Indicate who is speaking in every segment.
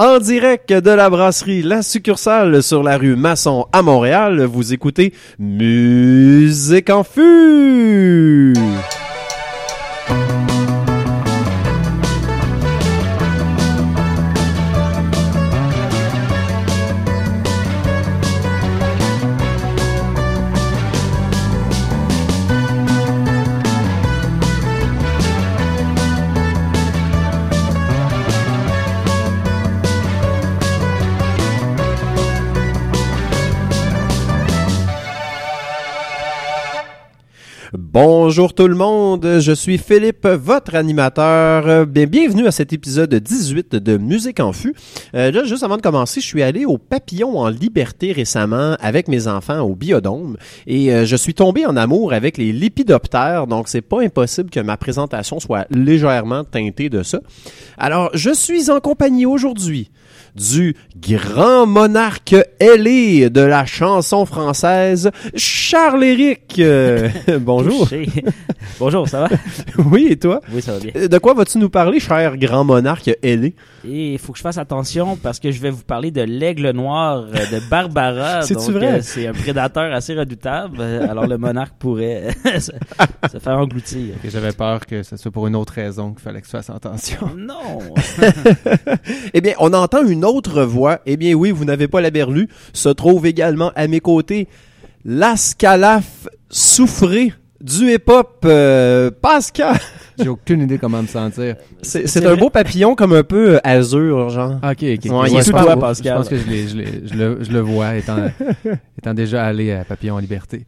Speaker 1: En direct de la brasserie La Succursale sur la rue Masson à Montréal, vous écoutez Musique en fût. Bonjour tout le monde, je suis Philippe, votre animateur. Bien, bienvenue à cet épisode 18 de Musique en fût. Euh, là, juste avant de commencer, je suis allé au Papillon en Liberté récemment avec mes enfants au Biodôme et euh, je suis tombé en amour avec les lépidoptères, donc c'est pas impossible que ma présentation soit légèrement teintée de ça. Alors, je suis en compagnie aujourd'hui du grand monarque ailé de la chanson française, Charles-Éric. Euh, bonjour.
Speaker 2: bonjour, ça va?
Speaker 1: oui, et toi?
Speaker 2: Oui, ça va bien.
Speaker 1: De quoi vas-tu nous parler, cher grand monarque ailé?
Speaker 2: Et il faut que je fasse attention parce que je vais vous parler de l'aigle noir de Barbara.
Speaker 1: C'est vrai?
Speaker 2: Euh, c'est un prédateur assez redoutable. Alors le monarque pourrait se, faire engloutir.
Speaker 3: J'avais peur que ce soit pour une autre raison qu'il fallait que tu fasses attention.
Speaker 2: Non.
Speaker 1: eh bien, on entend une autre voix. Eh bien, oui, vous n'avez pas la berlue. Se trouve également à mes côtés l'Ascalaf souffré du hip-hop euh, Pascal.
Speaker 3: J'ai aucune idée comment me sentir.
Speaker 1: C'est un beau papillon comme un peu euh, azur, genre.
Speaker 3: Ok, ok.
Speaker 1: Ouais, il est
Speaker 3: je
Speaker 1: toi, Pascal.
Speaker 3: Je pense que je, le, je le vois étant, étant déjà allé à Papillon en Liberté.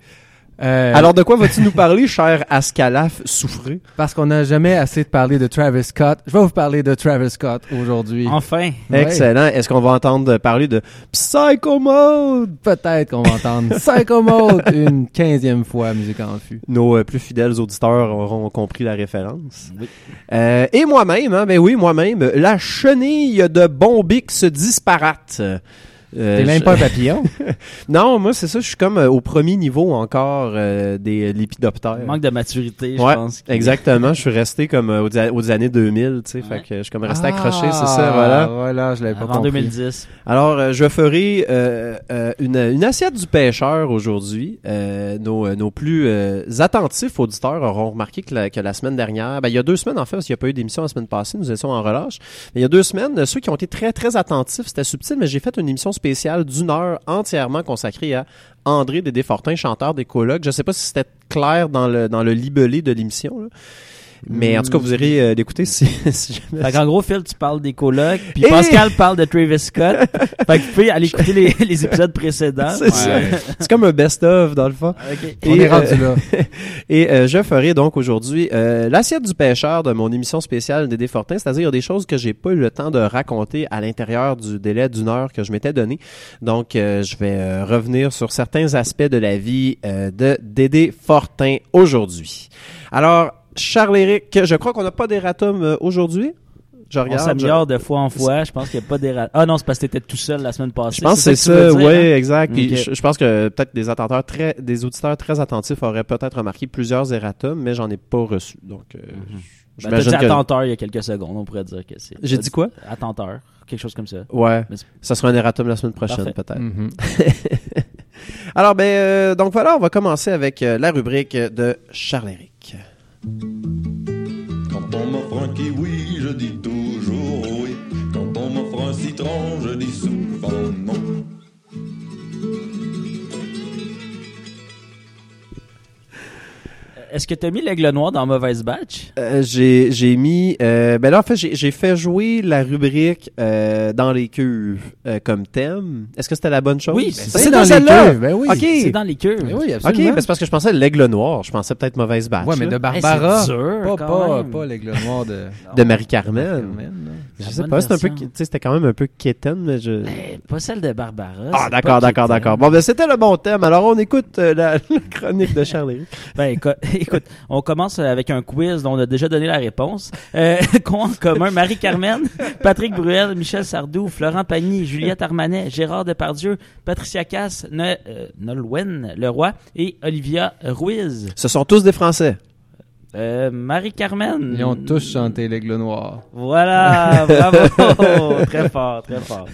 Speaker 3: Euh,
Speaker 1: Alors, de quoi vas-tu nous parler, cher Ascalaf souffré?
Speaker 3: parce qu'on n'a jamais assez de parler de Travis Scott, je vais vous parler de Travis Scott aujourd'hui.
Speaker 2: Enfin.
Speaker 3: Ouais.
Speaker 1: Excellent. Est-ce qu'on va entendre parler de Psycho Mode?
Speaker 3: Peut-être qu'on va entendre Psycho Mode une quinzième fois à Musique en Fût.
Speaker 1: Nos euh, plus fidèles auditeurs auront compris la référence.
Speaker 2: Oui.
Speaker 1: Euh, et moi-même, hein, ben oui, moi-même, la chenille de Bombix disparate. Euh,
Speaker 3: T'es même
Speaker 1: je-
Speaker 3: pas un papillon?
Speaker 1: Non, moi, c'est ça, je suis comme euh, au premier niveau encore euh, des lépidoptères.
Speaker 2: Manque de maturité, je
Speaker 1: Ouais,
Speaker 2: pense.
Speaker 1: exactement. Je suis resté comme euh, aux, aux années 2000, tu sais, fait que je suis comme resté accroché,
Speaker 3: Ah,
Speaker 1: c'est ça, voilà.
Speaker 3: Voilà, je l'avais pas compris.
Speaker 2: 2010.
Speaker 1: Alors, euh, je ferai euh, euh, une, une assiette du pêcheur aujourd'hui. Euh, nos, euh, nos plus euh, attentifs auditeurs auront remarqué que la, que la semaine dernière, ben, il y a deux semaines en fait, parce qu'il n'y a pas eu d'émission la semaine passée, nous étions en relâche. Mais il y a deux semaines, euh, ceux qui ont été très très attentifs, c'était subtil, mais j'ai fait une émission spéciale d'une heure entièrement consacrée à André Dédé-Fortin, chanteur des colocs. Je sais pas si c'était clair dans le dans le libellé de l'émission. Mais en tout cas, vous irez euh, l'écouter si, si jamais.
Speaker 2: Fait qu'en gros, Phil, tu parles des colocs, puis
Speaker 1: Et-
Speaker 2: Pascal parle de Travis Scott. fait que vous pouvez aller écouter les, les épisodes précédents.
Speaker 1: C'est ça. C'est comme un best-of dans le fond.
Speaker 2: Ok.
Speaker 3: On
Speaker 1: Et,
Speaker 3: est rendu
Speaker 1: euh,
Speaker 3: là.
Speaker 1: Et euh, je ferai donc aujourd'hui euh, l'assiette du pêcheur de mon émission spéciale Dédé Fortin, c'est-à-dire il y a des choses que j'ai pas eu le temps de raconter à l'intérieur du délai d'une heure que je m'étais donné. Donc euh, je vais euh, revenir sur certains aspects de la vie euh, de Dédé Fortin aujourd'hui. Alors Charles-Éric, je crois qu'on n'a pas d'erratum euh, aujourd'hui. Je
Speaker 2: On
Speaker 1: regarde.
Speaker 2: s'améliore de fois en fois. Je pense qu'il n'y a pas des... Ah non, c'est parce que t'étais tout seul la semaine passée.
Speaker 1: Je pense que c'est
Speaker 2: que tu
Speaker 1: ça, oui,
Speaker 2: hein?
Speaker 1: exact. Puis je, je pense que peut-être des attenteurs très, des auditeurs très attentifs auraient peut-être remarqué plusieurs erratums, mais j'en ai pas reçu. Donc, euh,
Speaker 2: Ben, t'as
Speaker 1: j'imagine
Speaker 2: dit
Speaker 1: que-
Speaker 2: attenteur il y a quelques secondes, on pourrait dire que c'est...
Speaker 1: J'ai dit quoi?
Speaker 2: Attenteur, quelque chose comme ça.
Speaker 1: Ouais, ça sera un erratum la semaine prochaine
Speaker 2: Parfait.
Speaker 1: peut-être.
Speaker 3: Mhm.
Speaker 1: Alors ben euh, donc voilà, on va commencer avec euh, la rubrique de Charles-Éric.
Speaker 4: Quand on m'offre un kiwi, je dis toujours oui. Quand on m'offre un citron, je dis souvent non.
Speaker 2: Est-ce que t'as mis l'aigle noir dans mauvaise batch?
Speaker 1: Euh, j'ai j'ai mis euh, ben là en fait j'ai j'ai fait jouer la rubrique euh, dans les cuves euh, comme thème. Est-ce que c'était la bonne chose?
Speaker 2: Oui,
Speaker 1: Ben,
Speaker 2: c'est
Speaker 1: c'est
Speaker 3: dans
Speaker 1: dans
Speaker 3: les
Speaker 1: celle-là.
Speaker 3: cuves, ben oui.
Speaker 1: OK.
Speaker 2: C'est dans les queues.
Speaker 3: Ben oui,
Speaker 1: OK,
Speaker 3: absolument.
Speaker 1: ben c'est parce que je pensais l'aigle noir, je pensais peut-être mauvaise batch.
Speaker 3: Ouais, mais
Speaker 1: là.
Speaker 3: de
Speaker 2: Hey,
Speaker 3: Barbara.
Speaker 2: c'est dur,
Speaker 3: pas, pas, pas l'aigle noir de
Speaker 1: de Marie-Carmen. Je sais pas, c'était un peu tu c'était quand même un peu quétaine mais je
Speaker 2: Eh, pas celle de Barbara.
Speaker 1: Ah
Speaker 2: c'est
Speaker 1: d'accord, d'accord, d'accord. Bon ben c'était le bon thème. Alors on écoute euh, la, la chronique de Charles-Éric.
Speaker 2: Ben écoute, écoute, on commence avec un quiz dont on a déjà donné la réponse. Euh, qu'ont en commun Marie-Carmen, Patrick Bruel, Michel Sardou, Florent Pagny, Juliette Armanet, Gérard Depardieu, Patricia Cass, ne, euh, Nolwenn Leroy et Olivia Ruiz.
Speaker 1: Ce sont tous des Français.
Speaker 2: Euh, Marie-Carmen.
Speaker 3: Ils ont tous chanté l'aigle noir.
Speaker 2: Voilà, bravo. très fort, très fort.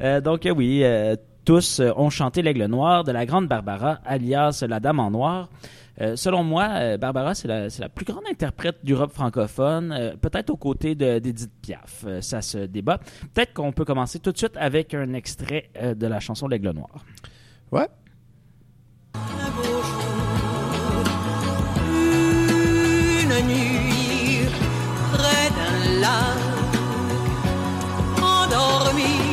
Speaker 2: Euh, donc euh, oui, euh, tous ont chanté l'aigle noir de la grande Barbara, alias la Dame en noir. Euh, selon moi, euh, Barbara, c'est la, c'est la plus grande interprète d'Europe francophone, euh, peut-être aux côtés de- d'Edith Piaf. Euh, ça se débat. Peut-être qu'on peut commencer tout de suite avec un extrait euh, de la chanson L'aigle noir.
Speaker 1: Ouais.
Speaker 5: un beau jour, une nuit, près d'un lac, endormi,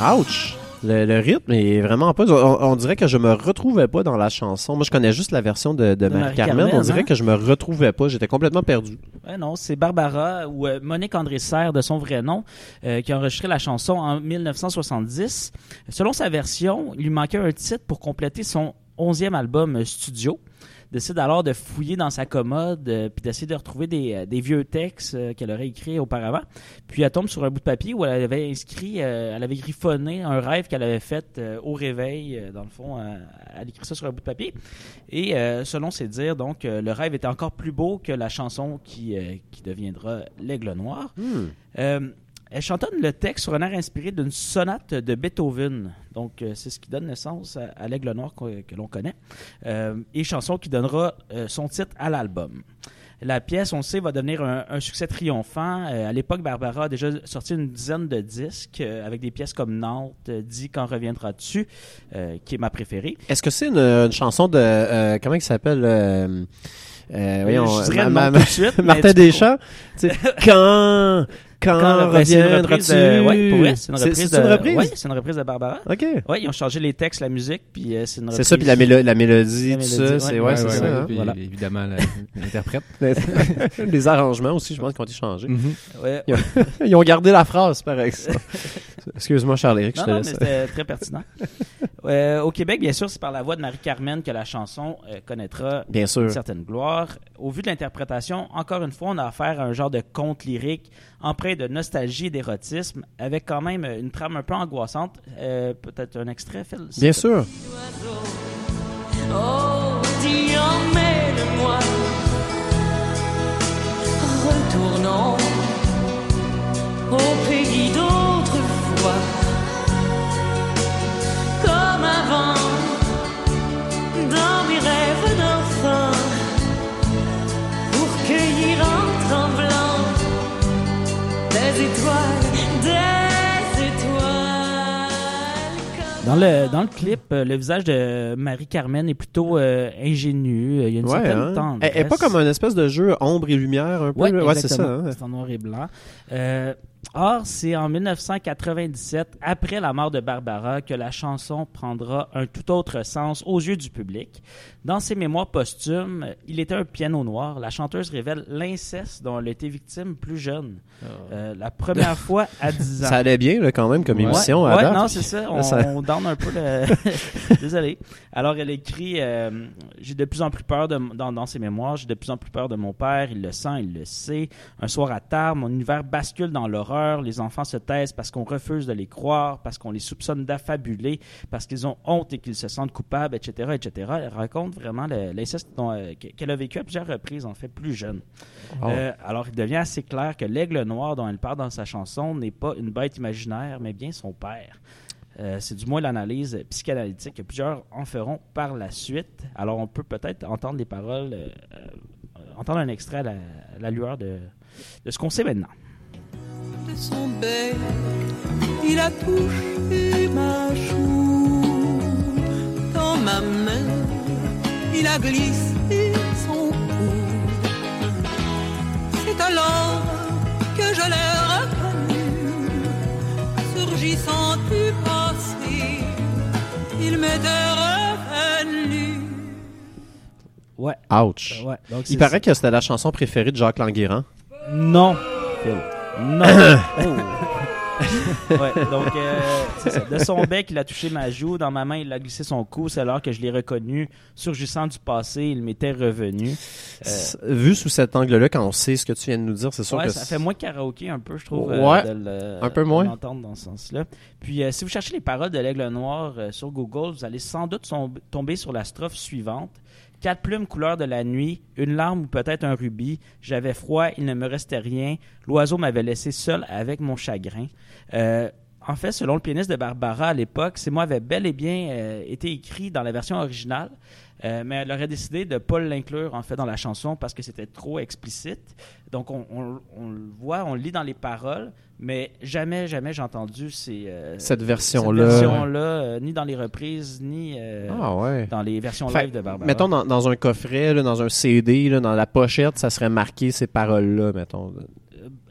Speaker 1: Ouch! Le, le rythme est vraiment pas. On, on dirait que je me retrouvais pas dans la chanson. Moi, je connais juste la version de, de, Marie-Carmen.
Speaker 2: Marie-Carmen,
Speaker 1: On dirait
Speaker 2: hein?
Speaker 1: que je me retrouvais pas. J'étais complètement perdu.
Speaker 2: Ouais, non, c'est Barbara ou euh, Monique André Serre de son vrai nom euh, qui a enregistré la chanson en 1970. Selon sa version, il lui manquait un titre pour compléter son onzième album euh, studio. Décide alors de fouiller dans sa commode euh, puis d'essayer de retrouver des, euh, des vieux textes euh, qu'elle aurait écrits auparavant. Puis elle tombe sur un bout de papier où elle avait inscrit, euh, elle avait griffonné un rêve qu'elle avait fait au réveil. dans le fond, elle écrit ça sur un bout de papier. Et selon ses dires, donc, le rêve était encore plus beau que la chanson qui, qui deviendra L'Aigle Noir.
Speaker 1: Hmm.
Speaker 2: Elle chantonne le texte sur un air inspiré d'une sonate de Beethoven. Donc, euh, c'est ce qui donne naissance à, à L'Aigle Noir que l'on connaît. Euh, et chanson qui donnera euh, son titre à l'album. La pièce, on le sait, va devenir un, un succès triomphant. Euh, à l'époque, Barbara a déjà sorti une dizaine de disques euh, avec des pièces comme Nantes, Dis quand reviendras-tu, euh, qui est ma préférée.
Speaker 1: Est-ce que c'est une, une chanson de. euh, comment il s'appelle euh, voyons,
Speaker 2: je dirais
Speaker 1: ma-
Speaker 2: non
Speaker 1: ma-
Speaker 2: tout de suite, mais
Speaker 1: Martin Deschamps? Quand. Quand,
Speaker 2: Quand- ben, c'est une reprise
Speaker 1: reviendras-tu?
Speaker 2: de- ouais, pour vrai, c'est une reprise.
Speaker 1: une
Speaker 2: de-
Speaker 1: reprise?
Speaker 2: ouais, c'est une reprise de Barbara.
Speaker 1: OK.
Speaker 2: Ouais, ils ont changé les textes, la musique, puis euh, c'est une
Speaker 1: C'est ça, puis la, mélo- la mélodie, tout ça. C'est ouais,
Speaker 2: Ouais,
Speaker 1: c'est
Speaker 2: ouais,
Speaker 1: ça.
Speaker 2: ouais.
Speaker 1: hein?
Speaker 3: Puis,
Speaker 2: Voilà.
Speaker 3: évidemment, la- l'interprète.
Speaker 1: Les arrangements aussi, je pense, qui ont été changés.
Speaker 3: Mhm.
Speaker 2: Ouais.
Speaker 1: Ils ont gardé la phrase, par exemple. Excuse-moi, Charles-Éric, je
Speaker 2: Non,
Speaker 1: te
Speaker 2: non, mais
Speaker 1: laisse.
Speaker 2: c'était très pertinent. Euh, au Québec, bien sûr, c'est par la voix de Marie-Carmen que la chanson euh, connaîtra
Speaker 1: Bien
Speaker 2: une
Speaker 1: sûr.
Speaker 2: certaine gloire. Au vu de l'interprétation, encore une fois, on a affaire à un genre de conte lyrique empreint de nostalgie et d'érotisme, avec quand même une trame un peu angoissante. Euh, Peut-être un extrait, Phil?
Speaker 1: Bien sûr.
Speaker 5: Oh, dis emmène-moi. Retournons au pays d'autrefois. Dans
Speaker 2: le, dans le clip, euh, le visage de Marie-Carmen est plutôt euh, ingénu. Il y a une
Speaker 1: Ouais,
Speaker 2: certaine
Speaker 1: hein.
Speaker 2: tendresse.
Speaker 1: Elle est pas comme un espèce de jeu ombre et lumière, un peu.
Speaker 2: Ouais,
Speaker 1: c'est ça. hein.
Speaker 2: C'est en noir et blanc. Euh, or, c'est en 1997, après la mort de Barbara, que la chanson prendra un tout autre sens aux yeux du public. Dans ses mémoires posthumes, Il était un piano noir. La chanteuse révèle l'inceste dont elle a été victime plus jeune. Euh, la première fois à 10 ans.
Speaker 1: Ça allait bien, là, quand même, comme
Speaker 3: Ouais.
Speaker 1: émission.
Speaker 2: Ouais,
Speaker 1: à date.
Speaker 2: non, c'est ça. On,
Speaker 1: Ça-
Speaker 2: on down un peu le. Désolé. Alors, elle écrit euh, J'ai de plus en plus peur de, dans, dans ses mémoires, j'ai de plus en plus peur de mon père. Il le sent, il le sait. Un soir à table, mon univers bascule dans l'horreur. Les enfants se taisent parce qu'on refuse de les croire, parce qu'on les soupçonne d'affabuler, parce qu'ils ont honte et qu'ils se sentent coupables, etc., etc. Elle raconte vraiment l'inceste dont, euh, qu'elle a vécu à plusieurs reprises, en fait, plus jeune.
Speaker 1: Oh.
Speaker 2: Euh, alors, il devient assez clair que l'aigle noir dont elle parle dans sa chanson n'est pas une bête imaginaire, mais bien son père. Euh, c'est du moins l'analyse psychanalytique que plusieurs en feront par la suite. Alors, on peut peut-être entendre les paroles, euh, euh, entendre un extrait à la, à la lueur de, de ce qu'on sait maintenant.
Speaker 5: de son bec, il a touché ma joue. A glissé son cou. C'est alors que je l'ai reconnu, surgissant du passé. Il m'était revenu.
Speaker 2: Ouais.
Speaker 1: Ouch.
Speaker 2: ouais. Donc,
Speaker 1: Il paraît
Speaker 2: ça.
Speaker 1: que c'était la chanson préférée de Jacques Languérand.
Speaker 2: Non. Non. Oh. Ouais, donc, euh, ça. De son bec, il a touché ma joue. Dans ma main, il a glissé son cou. C'est alors que je l'ai reconnu. Surgissant du passé, il m'était revenu. Euh,
Speaker 1: Vu sous cet angle-là, quand on sait ce que tu viens de nous dire, c'est sûr
Speaker 2: ouais,
Speaker 1: que
Speaker 2: ça fait moins karaoké un peu, je trouve.
Speaker 1: Ouais,
Speaker 2: de le-
Speaker 1: un peu moins.
Speaker 2: l'entendre dans ce sens-là. Puis, euh, si vous cherchez les paroles de l'Aigle Noir euh, sur Google, vous allez sans doute tomber sur la strophe suivante. Quatre plumes couleur de la nuit, une larme ou peut-être un rubis. J'avais froid, il ne me restait rien. L'oiseau m'avait laissé seul avec mon chagrin. Euh, en fait, selon le pianiste de Barbara à l'époque, ces mots avaient bel et bien euh, été écrits dans la version originale, euh, mais elle aurait décidé de ne pas l'inclure en fait dans la chanson parce que c'était trop explicite. Donc on, on- on le voit, on le lit dans les paroles, mais jamais, jamais j'ai entendu ces, euh,
Speaker 1: cette
Speaker 2: cette
Speaker 1: version-là.
Speaker 2: euh, ni dans les reprises, ni
Speaker 1: Ah ouais.
Speaker 2: dans les versions
Speaker 1: Fait-
Speaker 2: live de Barbara.
Speaker 1: Mettons dans, dans un coffret, là, dans un CD, là, dans la pochette, ça serait marqué ces paroles-là, mettons.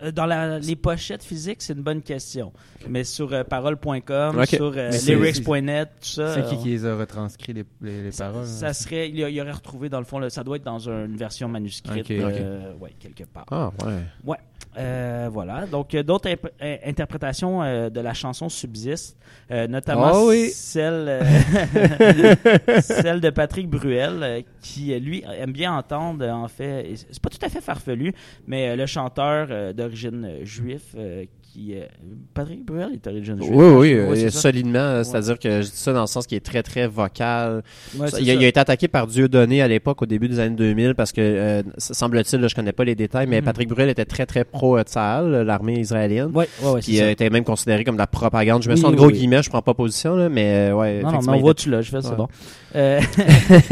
Speaker 2: Euh, Dans la- les pochettes physiques, c'est une bonne question. Mais sur euh, parole.com, sur euh, lyrics.net, tout ça.
Speaker 3: C'est qui
Speaker 2: euh,
Speaker 3: qui les a retranscrits, les, les, les
Speaker 2: ça,
Speaker 3: paroles?
Speaker 2: ça
Speaker 3: hein?
Speaker 2: serait, il y, a- il y aurait retrouvé dans le fond, là, ça doit être dans un- une version manuscrite,
Speaker 3: Ok,
Speaker 2: euh, ouais, quelque part.
Speaker 1: Ah ouais.
Speaker 2: Euh, voilà. Donc, euh, d'autres imp- euh, interprétations euh, de la chanson subsistent, euh, notamment
Speaker 1: Ah oui.
Speaker 2: celle, celle de Patrick Bruel, qui, lui, aime bien entendre, en fait, c'est pas tout à fait farfelu, mais le chanteur d'origine juif, qui... euh, Patrick Bruel est d'origine juive.
Speaker 1: Oui, oui,
Speaker 2: Ouais,
Speaker 1: euh, solidement. C'est-à-dire que je dis ça dans le sens qui est très, très vocal.
Speaker 2: Ouais,
Speaker 1: il, a,
Speaker 2: ça.
Speaker 1: il a été attaqué par Dieudonné à l'époque, au début des années 2000, parce que, euh, semble-t-il, je connais pas les détails, mais
Speaker 2: Mhm.
Speaker 1: Patrick Bruel était très, très pro-Tsahal, l'armée israélienne.
Speaker 2: Ouais, c'est
Speaker 1: Qui euh, était même considéré comme de la propagande. Je
Speaker 2: Oui,
Speaker 1: ça en
Speaker 2: oui,
Speaker 1: gros
Speaker 2: oui.
Speaker 1: guillemets, je prends pas position, là, mais euh, ouais.
Speaker 2: Non, non,
Speaker 1: effectivement,
Speaker 2: mais on voit, tu l'as, je fais, c'est bon. Euh,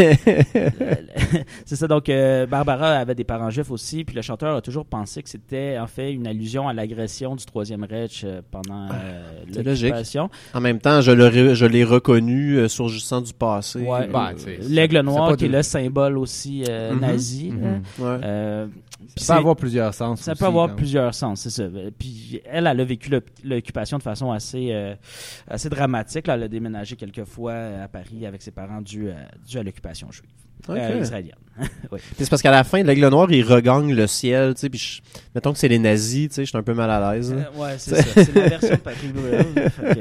Speaker 2: c'est ça, donc euh, Barbara avait des parents juifs aussi, puis le chanteur a toujours pensé que c'était en fait une allusion à l'agression du Troisième Reich euh, pendant euh,
Speaker 1: c'est logique.
Speaker 2: l'occupation.
Speaker 1: En même temps, je l'ai reconnu euh, surgissant du passé.
Speaker 2: Ouais, euh,
Speaker 3: c'est-
Speaker 2: L'aigle noir qui est le symbole aussi euh,
Speaker 1: Mhm.
Speaker 2: nazi.
Speaker 3: Mhm.
Speaker 1: Ouais.
Speaker 2: Euh,
Speaker 3: Ça
Speaker 2: c'est-
Speaker 3: peut avoir plusieurs sens.
Speaker 2: ça
Speaker 3: aussi,
Speaker 2: peut avoir plusieurs sens, c'est ça. Euh, Puis elle, elle a vécu l'oc- l'occupation de façon assez, euh, assez dramatique. là. Elle a déménagé quelques fois à Paris avec ses parents dû, à- dû à l'occupation juive, Euh, israélienne.
Speaker 1: C'est parce qu'à la fin, l'aigle noir, il regagne le ciel, tu sais, puis je- mettons que c'est les nazis, tu sais, je suis un peu mal à l'aise.
Speaker 2: Euh, ouais, c'est ça. C'est la version de Patrick Bruel.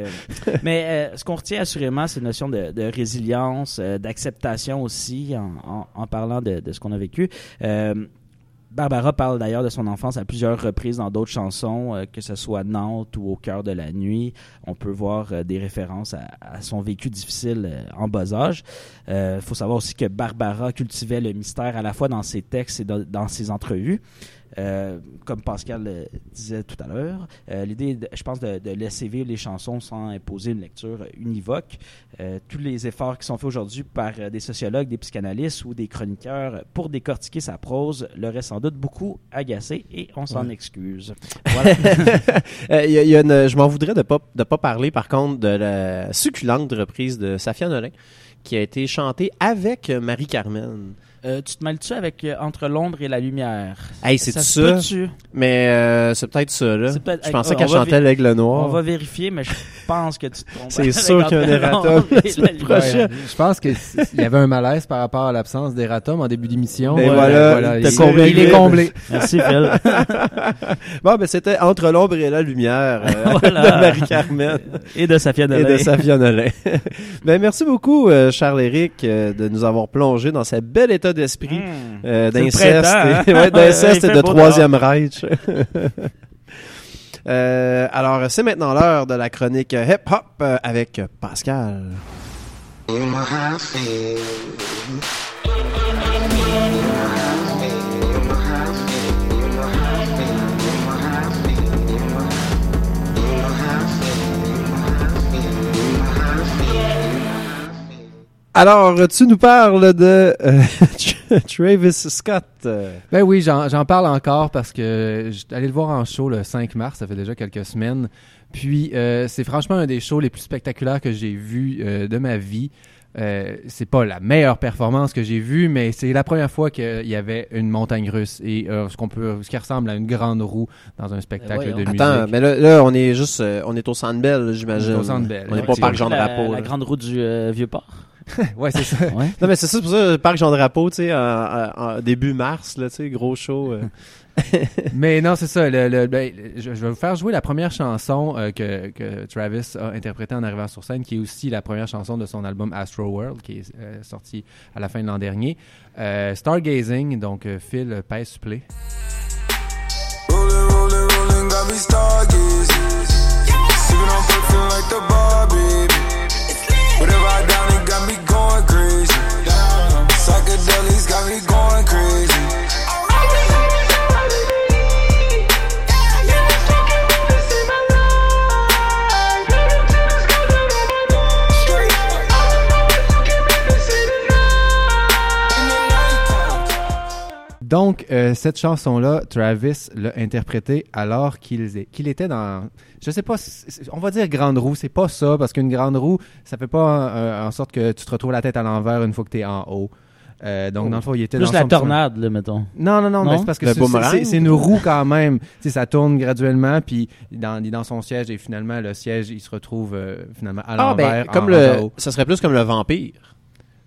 Speaker 2: Mais euh, ce qu'on retient assurément, c'est une notion de, de résilience, euh, d'acceptation aussi, en, en- en parlant de, de ce qu'on a vécu. Barbara parle d'ailleurs de son enfance à plusieurs reprises dans d'autres chansons, euh, que ce soit Nantes ou Au cœur de la nuit. On peut voir euh, des références à, son vécu difficile euh, en bas âge. Il faut savoir aussi que Barbara cultivait le mystère à la fois dans ses textes et dans ses entrevues. Euh, comme Pascal le disait tout à l'heure, euh, l'idée, je pense, de, de laisser vivre les chansons sans imposer une lecture univoque. Euh, tous les efforts qui sont faits aujourd'hui par des sociologues, des psychanalystes ou des chroniqueurs pour décortiquer sa prose l'auraient sans doute beaucoup agacé et on s'en excuse. Voilà.
Speaker 1: Il y a- il y a une- je m'en voudrais de pas de pas parler par contre de la succulente reprise de Safia Nolin qui a été chantée avec Marie Carmen.
Speaker 2: Euh, tu te mêles-tu avec euh, Entre l'ombre et la lumière?
Speaker 1: Hey, c'est ça, mais euh, c'est peut-être ça là.
Speaker 2: C'est peut-être-
Speaker 1: Je pensais
Speaker 2: on
Speaker 1: qu'elle chantait l'aigle
Speaker 2: On
Speaker 1: noir.
Speaker 2: va vérifier, mais je pense que tu te trompes.
Speaker 1: C'est sûr qu'il y a un erratum
Speaker 2: et.
Speaker 3: Ouais, je pense qu'il y avait un malaise par rapport à l'absence d'Eratom en début d'émission.
Speaker 1: Ben
Speaker 3: Ouais,
Speaker 1: voilà,
Speaker 3: il, est comblé.
Speaker 2: Merci, Phil.
Speaker 1: Bon, ben c'était Entre l'ombre et la lumière euh,
Speaker 2: Voilà.
Speaker 1: de Marie Carmen.
Speaker 2: Et de Safia
Speaker 1: et
Speaker 2: Nolin.
Speaker 1: de Safia Nolin. ben merci beaucoup euh, Charles Éric euh, de nous avoir plongé dans ce bel état d'esprit
Speaker 2: Mmh.
Speaker 1: euh, d'inceste
Speaker 2: hein?
Speaker 1: ouais, d'inceste et de troisième Reich. Euh, alors c'est maintenant l'heure de la chronique hip hop euh, avec Pascal. Alors, tu nous parles de euh, Travis Scott.
Speaker 3: Ben oui, j'en j'en parle encore parce que allé le voir en show le 5 mars, ça fait déjà quelques semaines. Puis euh, c'est franchement un des shows les plus spectaculaires que j'ai vu euh, de ma vie. Euh, c'est pas la meilleure performance que j'ai vue, mais c'est la première fois qu'il y avait une montagne russe et euh, ce qu'on peut, ce qui ressemble à une grande roue dans un spectacle
Speaker 2: voyons.
Speaker 3: de musique.
Speaker 1: Attends, mais là, là, on est juste, on est au Centre Bell, j'imagine.
Speaker 3: On est au Centre Bell,
Speaker 1: On n'est pas au. Parc Jean
Speaker 2: la,
Speaker 1: Drapeau.
Speaker 2: la grande route du euh, Vieux-Port.
Speaker 3: ouais, c'est ça.
Speaker 2: Ouais.
Speaker 1: Non, mais c'est ça, c'est pour ça, le parc Jean-Drapeau, tu sais, en, en- en début mars, là, tu sais, gros show. euh.
Speaker 3: Mais non, c'est ça. Le, le- ben, je, je vais vous faire jouer la première chanson euh, que, que Travis a interprétée en arrivant sur scène, qui est aussi la première chanson de son album Astro World, qui est euh, sorti à la fin de l'an dernier. Euh, Stargazing, donc Phil pèse play.
Speaker 6: Rolling, rolling, rolling,
Speaker 3: Donc, euh, cette chanson-là, Travis l'a interprétée alors qu'il était dans, je sais pas, on va dire grande roue, c'est pas ça, parce qu'une grande roue, ça fait pas euh, en sorte que tu te retrouves la tête à l'envers une fois que tu es en haut. Euh, donc, dans le fond, il était
Speaker 2: Plus
Speaker 3: dans
Speaker 2: la tornade, là, mettons.
Speaker 3: Non, non, non,
Speaker 2: Non?
Speaker 3: mais c'est parce que c'est- une roue quand même. Ça tourne graduellement, puis dans, il est dans son siège, et finalement, le siège, il se retrouve euh, finalement à
Speaker 1: Ah,
Speaker 3: l'envers.
Speaker 1: ben, comme
Speaker 3: en-
Speaker 1: le.
Speaker 3: en.
Speaker 1: Ça serait plus comme le vampire.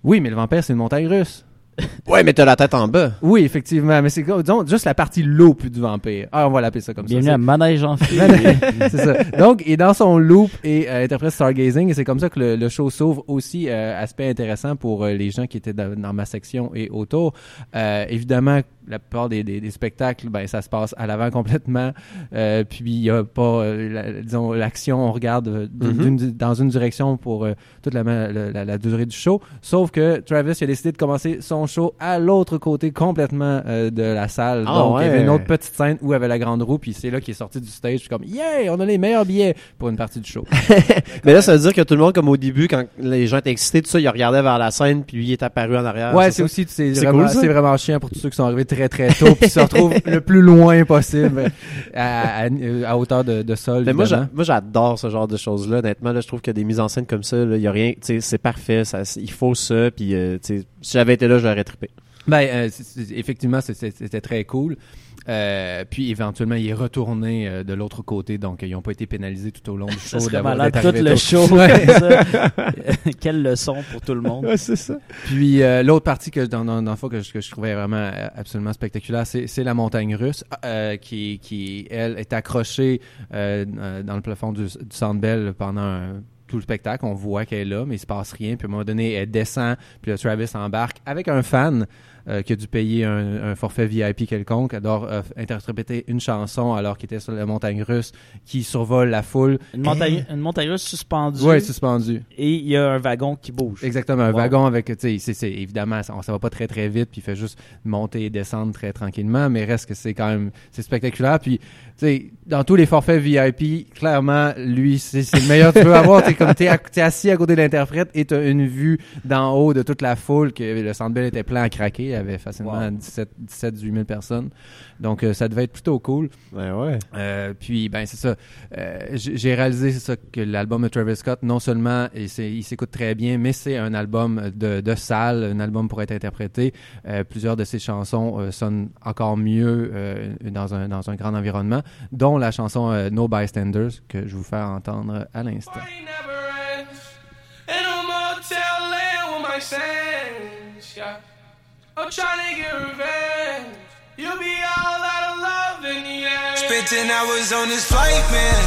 Speaker 3: Oui, mais le vampire, c'est une montagne russe.
Speaker 1: Ouais, mais t'as la tête en bas.
Speaker 3: Oui, effectivement, mais c'est comme- disons, juste la partie loop du vampire. Ah, on va l'appeler ça comme
Speaker 2: Bienvenue
Speaker 3: ça.
Speaker 2: à Manège en
Speaker 3: c'est ça. Donc, il est dans son loop et euh, interprète Stargazing et c'est comme ça que le, le show s'ouvre aussi euh, aspect intéressant pour euh, les gens qui étaient dans, dans ma section et autour. Euh, évidemment, la plupart des, des, des spectacles, ben ça se passe à l'avant complètement. Euh, puis il y a pas, euh, la- disons, l'action, on regarde d'une- dans une direction pour euh, toute la, la, la- la durée du show. Sauf que Travis il a décidé de commencer son show à l'autre côté complètement euh, de la salle.
Speaker 1: Ah,
Speaker 3: Donc, il y avait une autre petite scène où il y avait la grande roue, puis c'est là qu'il est sorti du stage, puis comme yeah, on a les meilleurs billets pour une partie du show.
Speaker 1: Mais là, ça veut dire que tout le monde, comme au début, quand les gens étaient excités, tout ça, ils regardaient vers la scène, puis lui, il est apparu en arrière.
Speaker 3: ouais,
Speaker 1: c'est
Speaker 3: aussi c'est vraiment,
Speaker 1: cool,
Speaker 3: c'est vraiment chiant pour tous ceux qui sont arrivés très très tôt, puis se retrouvent le plus loin possible à, à- à hauteur de, de sol.
Speaker 1: Mais moi, j'adore ce genre de choses-là. Honnêtement, là, je trouve que des mises en scène comme ça, il y a rien, c'est parfait. Ça, il faut ça. Puis, euh, si j'avais été là, j'aurais trippé.
Speaker 3: Ben, euh, effectivement, c'était très cool. Euh, puis éventuellement, il est retourné euh, de l'autre côté, donc ils n'ont pas été pénalisés tout au long du show.
Speaker 2: Ça serait
Speaker 3: d'avoir-
Speaker 2: malade
Speaker 3: d'être
Speaker 2: tout le
Speaker 3: tôt.
Speaker 2: show. Ça. Quelle leçon pour tout le monde.
Speaker 1: c'est ça.
Speaker 3: Puis euh, l'autre partie que dans, dans, dans le fond, que, je, que je trouvais vraiment euh, absolument spectaculaire, c'est, c'est la montagne russe euh, qui, qui elle est accrochée euh, euh, dans le plafond du, du Centre Bell pendant un- tout le spectacle. On voit qu'elle est là, mais il se passe rien. Puis à un moment donné, elle descend, puis Travis embarque avec un fan. Euh, qui a dû payer un, un forfait VIP quelconque, adore euh, interpréter une chanson alors qu'il était sur la montagne russe qui survole la foule.
Speaker 2: Une montagne, une montagne russe suspendue.
Speaker 3: Ouais, suspendu.
Speaker 2: et il y a un wagon qui bouge.
Speaker 3: Exactement, un
Speaker 2: Wow.
Speaker 3: wagon avec, tu sais, c'est- évidemment, ça, ça va pas très très vite, puis il fait juste monter et descendre très tranquillement, mais reste que c'est quand même, c'est spectaculaire. Puis, tu sais, dans tous les forfaits VIP, clairement, lui, c'est le meilleur que tu peux avoir. T'es comme, t'es assis à côté de l'interprète et t'as une vue d'en haut de toute la foule, que le Centre Bell était plein à craquer, avait facilement
Speaker 2: Wow.
Speaker 3: 17, 17, 18 000 personnes. Donc, euh, ça devait être plutôt cool.
Speaker 1: Ouais, ouais.
Speaker 3: Euh, puis ben c'est ça. Euh, j'ai réalisé c'est ça que l'album de Travis Scott non seulement il, s'écoute très bien, mais c'est un album de, de salle, un album pour être interprété. Euh, plusieurs de ses chansons euh, sonnent encore mieux euh, dans un dans un grand environnement, dont la chanson euh, No Bystanders que je vais vous faire entendre à l'instant.
Speaker 6: Yeah. I'm trying to get revenge. You'll be all out of love in the end. Spent 10 hours on this flight, man.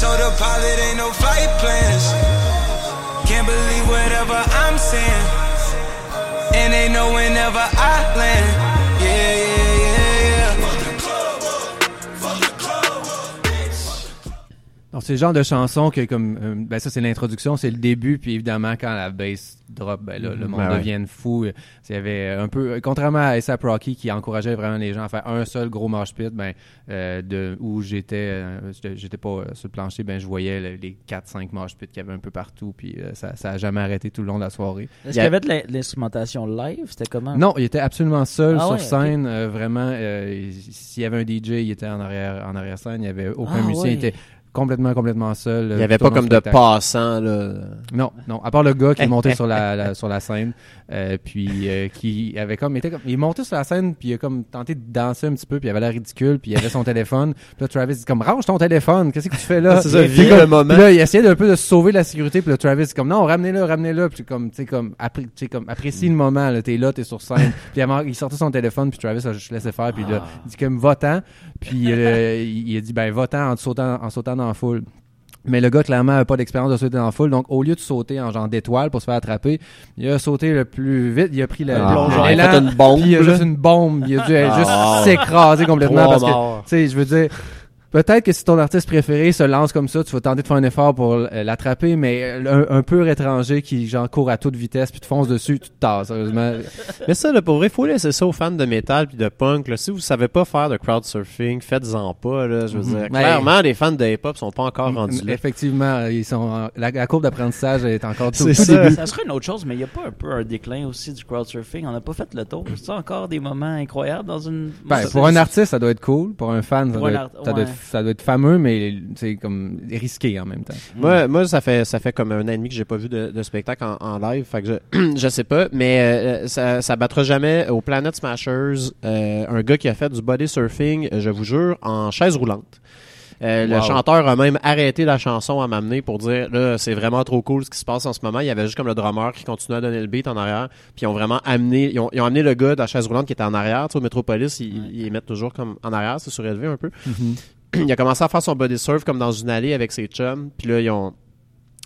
Speaker 6: Told the pilot ain't no flight plans. Can't believe whatever I'm saying. And they know whenever I land. Yeah, yeah, yeah,
Speaker 3: C'est le genre de chanson que comme euh, ben ça c'est l'introduction, c'est le début puis évidemment quand la bass drop ben là le monde
Speaker 1: Ben ouais.
Speaker 3: devient fou. Il y avait un peu contrairement à ASAP Rocky qui encourageait vraiment les gens à faire un seul gros mosh pit ben euh, de où j'étais euh, j'étais- pas sur le plancher ben je voyais le- les 4 5 mosh pits qu'il y avait un peu partout puis euh, ça ça a jamais arrêté tout le long de la soirée.
Speaker 2: Est-ce qu'il y avait de l'instrumentation live? C'était comment?
Speaker 3: Non, il était absolument seul
Speaker 2: Ah
Speaker 3: sur
Speaker 2: ouais,
Speaker 3: scène euh, vraiment euh, il- s'il y avait un DJ, il était en arrière en arrière scène, il y avait aucun
Speaker 2: Ah
Speaker 3: musicien,
Speaker 2: ouais.
Speaker 3: il était complètement, complètement seul.
Speaker 1: Il n'y avait pas comme de passants, là.
Speaker 3: Non, non. À part le gars qui est monté sur la, la- sur la scène, euh, puis euh, qui avait comme, était comme, il est monté sur la scène, puis il a comme tenté de danser un petit peu, puis il avait l'air ridicule, puis il avait son téléphone. Puis là, Travis dit comme, range ton téléphone, qu'est-ce que tu fais là?
Speaker 1: C'est ça, vis le moment.
Speaker 3: puis là, il essayait d'un peu de sauver la sécurité, puis là, Travis dit comme, non, ramenez-le, ramenez-le, puis comme, tu sais, comme, appré- comme, apprécie le moment, là, t'es là, t'es sur scène. puis il sortait son téléphone, puis Travis a juste laissé faire, puis là, il dit comme, va-t'en, puis euh, il, a dit, ben, va-t'en en sautant, en sautant dans la foule. Mais le gars, clairement, n'a pas d'expérience de sauter dans la foule. Donc, au lieu de sauter en genre d'étoile pour se faire attraper, il a sauté le plus vite. Il a pris le,
Speaker 1: Ah, il a fait une bombe,
Speaker 3: il a juste une bombe. Il a dû
Speaker 1: Ah.
Speaker 3: juste s'écraser complètement parce que, tu sais, je veux dire, peut-être que si ton artiste préféré se lance comme ça, tu vas tenter de faire un effort pour euh, l'attraper, mais euh, un, un pur étranger qui, genre, court à toute vitesse puis te fonce dessus, tu te tasses, sérieusement.
Speaker 1: Mais ça, là, pour vrai, faut laisser ça aux fans de métal puis de punk. Là. Si vous savez pas faire de crowdsurfing, faites-en pas. Là, je veux dire,
Speaker 3: Ben,
Speaker 1: clairement, les fans de hip-hop sont pas encore rendus là.
Speaker 3: Effectivement, ils sont, en- la, la courbe d'apprentissage est encore tout,
Speaker 1: C'est
Speaker 3: tout
Speaker 1: ça.
Speaker 3: début.
Speaker 2: Ça serait une autre chose, mais il n'y a pas un peu un déclin aussi du crowdsurfing? On n'a pas fait le tour. C'est encore des moments incroyables dans une.
Speaker 3: Ben, pour un artiste, ça doit être cool. Pour un fan, ça, doit, ça, être, ça doit être fameux, mais c'est comme risqué en même temps.
Speaker 1: Moi, moi, ça fait ça fait comme un an et demi que j'ai pas vu de, de spectacle en, en live, fait que je je sais pas, mais euh, ça ça battra jamais au Planet Smashers euh, un gars qui a fait du body surfing, je vous jure, en chaise roulante. Euh, Le chanteur a même arrêté la chanson à m'amener pour dire là c'est vraiment trop cool ce qui se passe en ce moment. Il y avait juste comme le drummer qui continuait à donner le beat en arrière, puis ils ont vraiment amené ils ont, ils ont amené le gars de la chaise roulante qui était en arrière. Tu sais, au Metropolis, ils, mettent toujours comme en arrière, c'est surélevé un peu. il a commencé à faire son body surf comme dans une allée avec ses chums. Puis là, ils ont,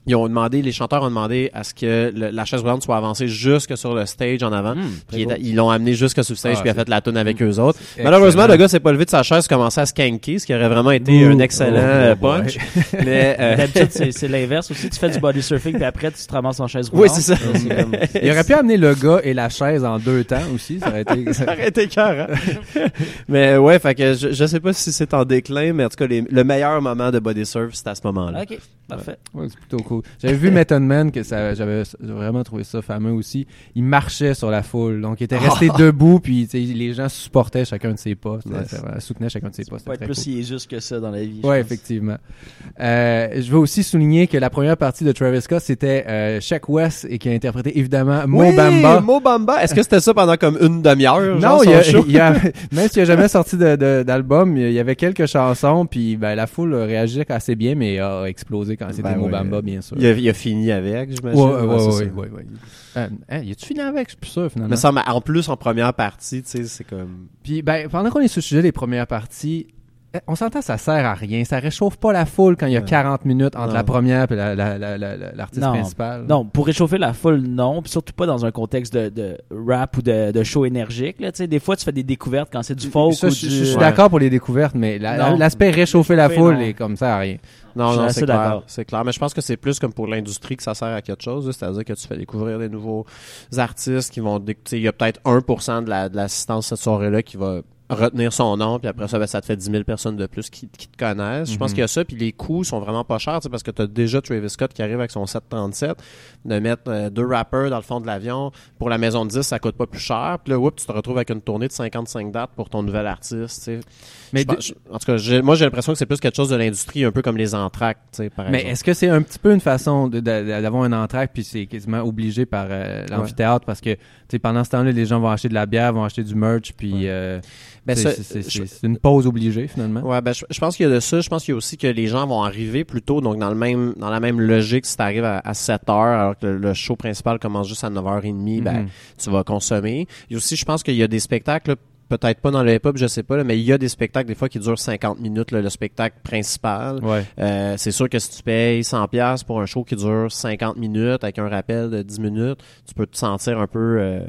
Speaker 1: ils ont demandé, les chanteurs ont demandé à ce que le- la chaise roulante soit avancée jusque sur le stage en avant.
Speaker 2: Hmm.
Speaker 1: Puis ils l'ont amené jusque sur le stage
Speaker 3: Ah,
Speaker 1: puis il a fait la tune avec eux autres.
Speaker 3: Excellent.
Speaker 1: Malheureusement, le gars s'est pas levé de sa chaise, commençait à skanker, ce qui aurait vraiment été
Speaker 3: Ouh.
Speaker 1: un excellent
Speaker 3: Oh,
Speaker 1: euh,
Speaker 3: boy.
Speaker 1: punch. Mais euh,
Speaker 2: D'habitude, c'est- l'inverse aussi. Tu fais du body surfing, puis après, tu te ramasses en chaise
Speaker 1: oui,
Speaker 2: roulante.
Speaker 1: c'est ça.
Speaker 3: Il aurait pu amener le gars et la chaise en deux temps aussi. Ça aurait été.
Speaker 1: Ça aurait été cœur, hein? Mais ouais, fait que je, je sais pas si c'est en déclin, mais en tout cas, les- le meilleur moment de body surf, c'est à ce moment-là.
Speaker 2: Ok, parfait.
Speaker 3: Ouais, c'est plutôt cool. J'avais vu Method Man que ça, j'avais vraiment trouvé ça fameux aussi. Il marchait sur la foule, donc il était resté debout, puis les gens supportaient chacun de ses pas, vraiment- soutenaient chacun de ses pas.
Speaker 2: Pas être plus
Speaker 3: cool.
Speaker 2: il est juste que ça dans la vie. pense.
Speaker 3: effectivement. Euh, je veux aussi souligner que la première partie de Travis Scott, c'était euh, Shaq West et qui a interprété évidemment Mo
Speaker 1: Oui,
Speaker 3: Bamba.
Speaker 1: Mo Bamba. Est-ce que c'était ça pendant comme une demi-heure?
Speaker 3: Non, il y a,
Speaker 1: show?
Speaker 3: il y a- même s'il a jamais sorti de- de- d'album, il y avait quelques chansons, puis ben, la foule réagissait assez bien, mais a explosé quand c'était
Speaker 1: Ben
Speaker 3: Mo
Speaker 1: ouais.
Speaker 3: Bamba, bien sûr.
Speaker 1: Il a, il a fini avec, j'imagine.
Speaker 3: Ouais, ouais,
Speaker 1: c'est
Speaker 3: ouais, ouais. Euh, hein, y a-tu fini avec? Je suis plus sûr, finalement.
Speaker 1: Mais ça, en plus, en première partie, tu sais, c'est comme...
Speaker 3: Puis, ben, pendant qu'on est sur le sujet des premières parties, on s'entend, ça sert à rien. Ça réchauffe pas la foule quand il y a
Speaker 1: Ouais.
Speaker 3: 40 minutes entre
Speaker 1: Non.
Speaker 3: la première et la, la, la, la- la- l'artiste
Speaker 2: Non.
Speaker 3: principal.
Speaker 2: Non, pour réchauffer la foule, non. Puis surtout pas dans un contexte de, de rap ou de, de show énergique. Là. Tu sais, Des fois, tu fais des découvertes quand c'est du folk
Speaker 3: Ça,
Speaker 2: ou
Speaker 3: je,
Speaker 2: du...
Speaker 3: je suis
Speaker 1: Ouais.
Speaker 3: d'accord pour les découvertes, mais la- la- l'aspect réchauffer la foule
Speaker 2: non.
Speaker 3: est comme ça à rien.
Speaker 1: Non,
Speaker 2: Je suis
Speaker 1: non, c'est clair.
Speaker 2: d'accord.
Speaker 1: C'est clair. Mais je pense que c'est plus comme pour l'industrie que ça sert à quelque chose. là. C'est-à-dire que tu fais découvrir des nouveaux artistes qui vont... déc- tu sais, Il y a peut-être 1% de la- de l'assistance cette soirée-là qui va retenir son nom, puis après ça, ben, ça te fait 10 000 personnes de plus qui, qui te connaissent. Je pense
Speaker 3: Mhm.
Speaker 1: qu'il y a ça, puis les coûts sont vraiment pas chers, parce que tu as déjà Travis Scott qui arrive avec son 737, de mettre euh, deux rappeurs dans le fond de l'avion. Pour la maison de 10, ça coûte pas plus cher. Puis là, whoop, tu te retrouves avec une tournée de 55 dates pour ton nouvel artiste. tu sais.
Speaker 3: Mais
Speaker 1: Je pense- je- en tout cas, moi, j'ai l'impression que c'est plus quelque chose de l'industrie, un peu comme les entractes, tu sais, par
Speaker 3: Mais est-ce que c'est un petit peu une façon d'avoir un entracte puis c'est quasiment obligé par euh, l'amphithéâtre? Parce que tu sais pendant ce temps-là les gens vont acheter de la bière, vont acheter du merch puis
Speaker 1: Ouais.
Speaker 3: euh,
Speaker 1: Ben,
Speaker 3: c'est- une pause obligée finalement.
Speaker 1: Ouais, ben, je, je pense qu'il y a de ça. Je pense qu'il y a aussi que les gens vont arriver plus tôt, donc dans le même, dans la même logique, si t'arrives à, à 7 heures, alors que le, le show principal commence juste à 9h30, ben,
Speaker 3: Mhm.
Speaker 1: tu vas consommer. Et aussi, je pense qu'il y a des spectacles, là, peut-être pas dans le hip-hop, je sais pas, là, mais il y a des spectacles, des fois, qui durent 50 minutes, là, le spectacle principal.
Speaker 3: Ouais.
Speaker 1: Euh, c'est sûr que si tu payes 100 pièces pour un show qui dure 50 minutes avec un rappel de 10 minutes, tu peux te sentir un peu euh,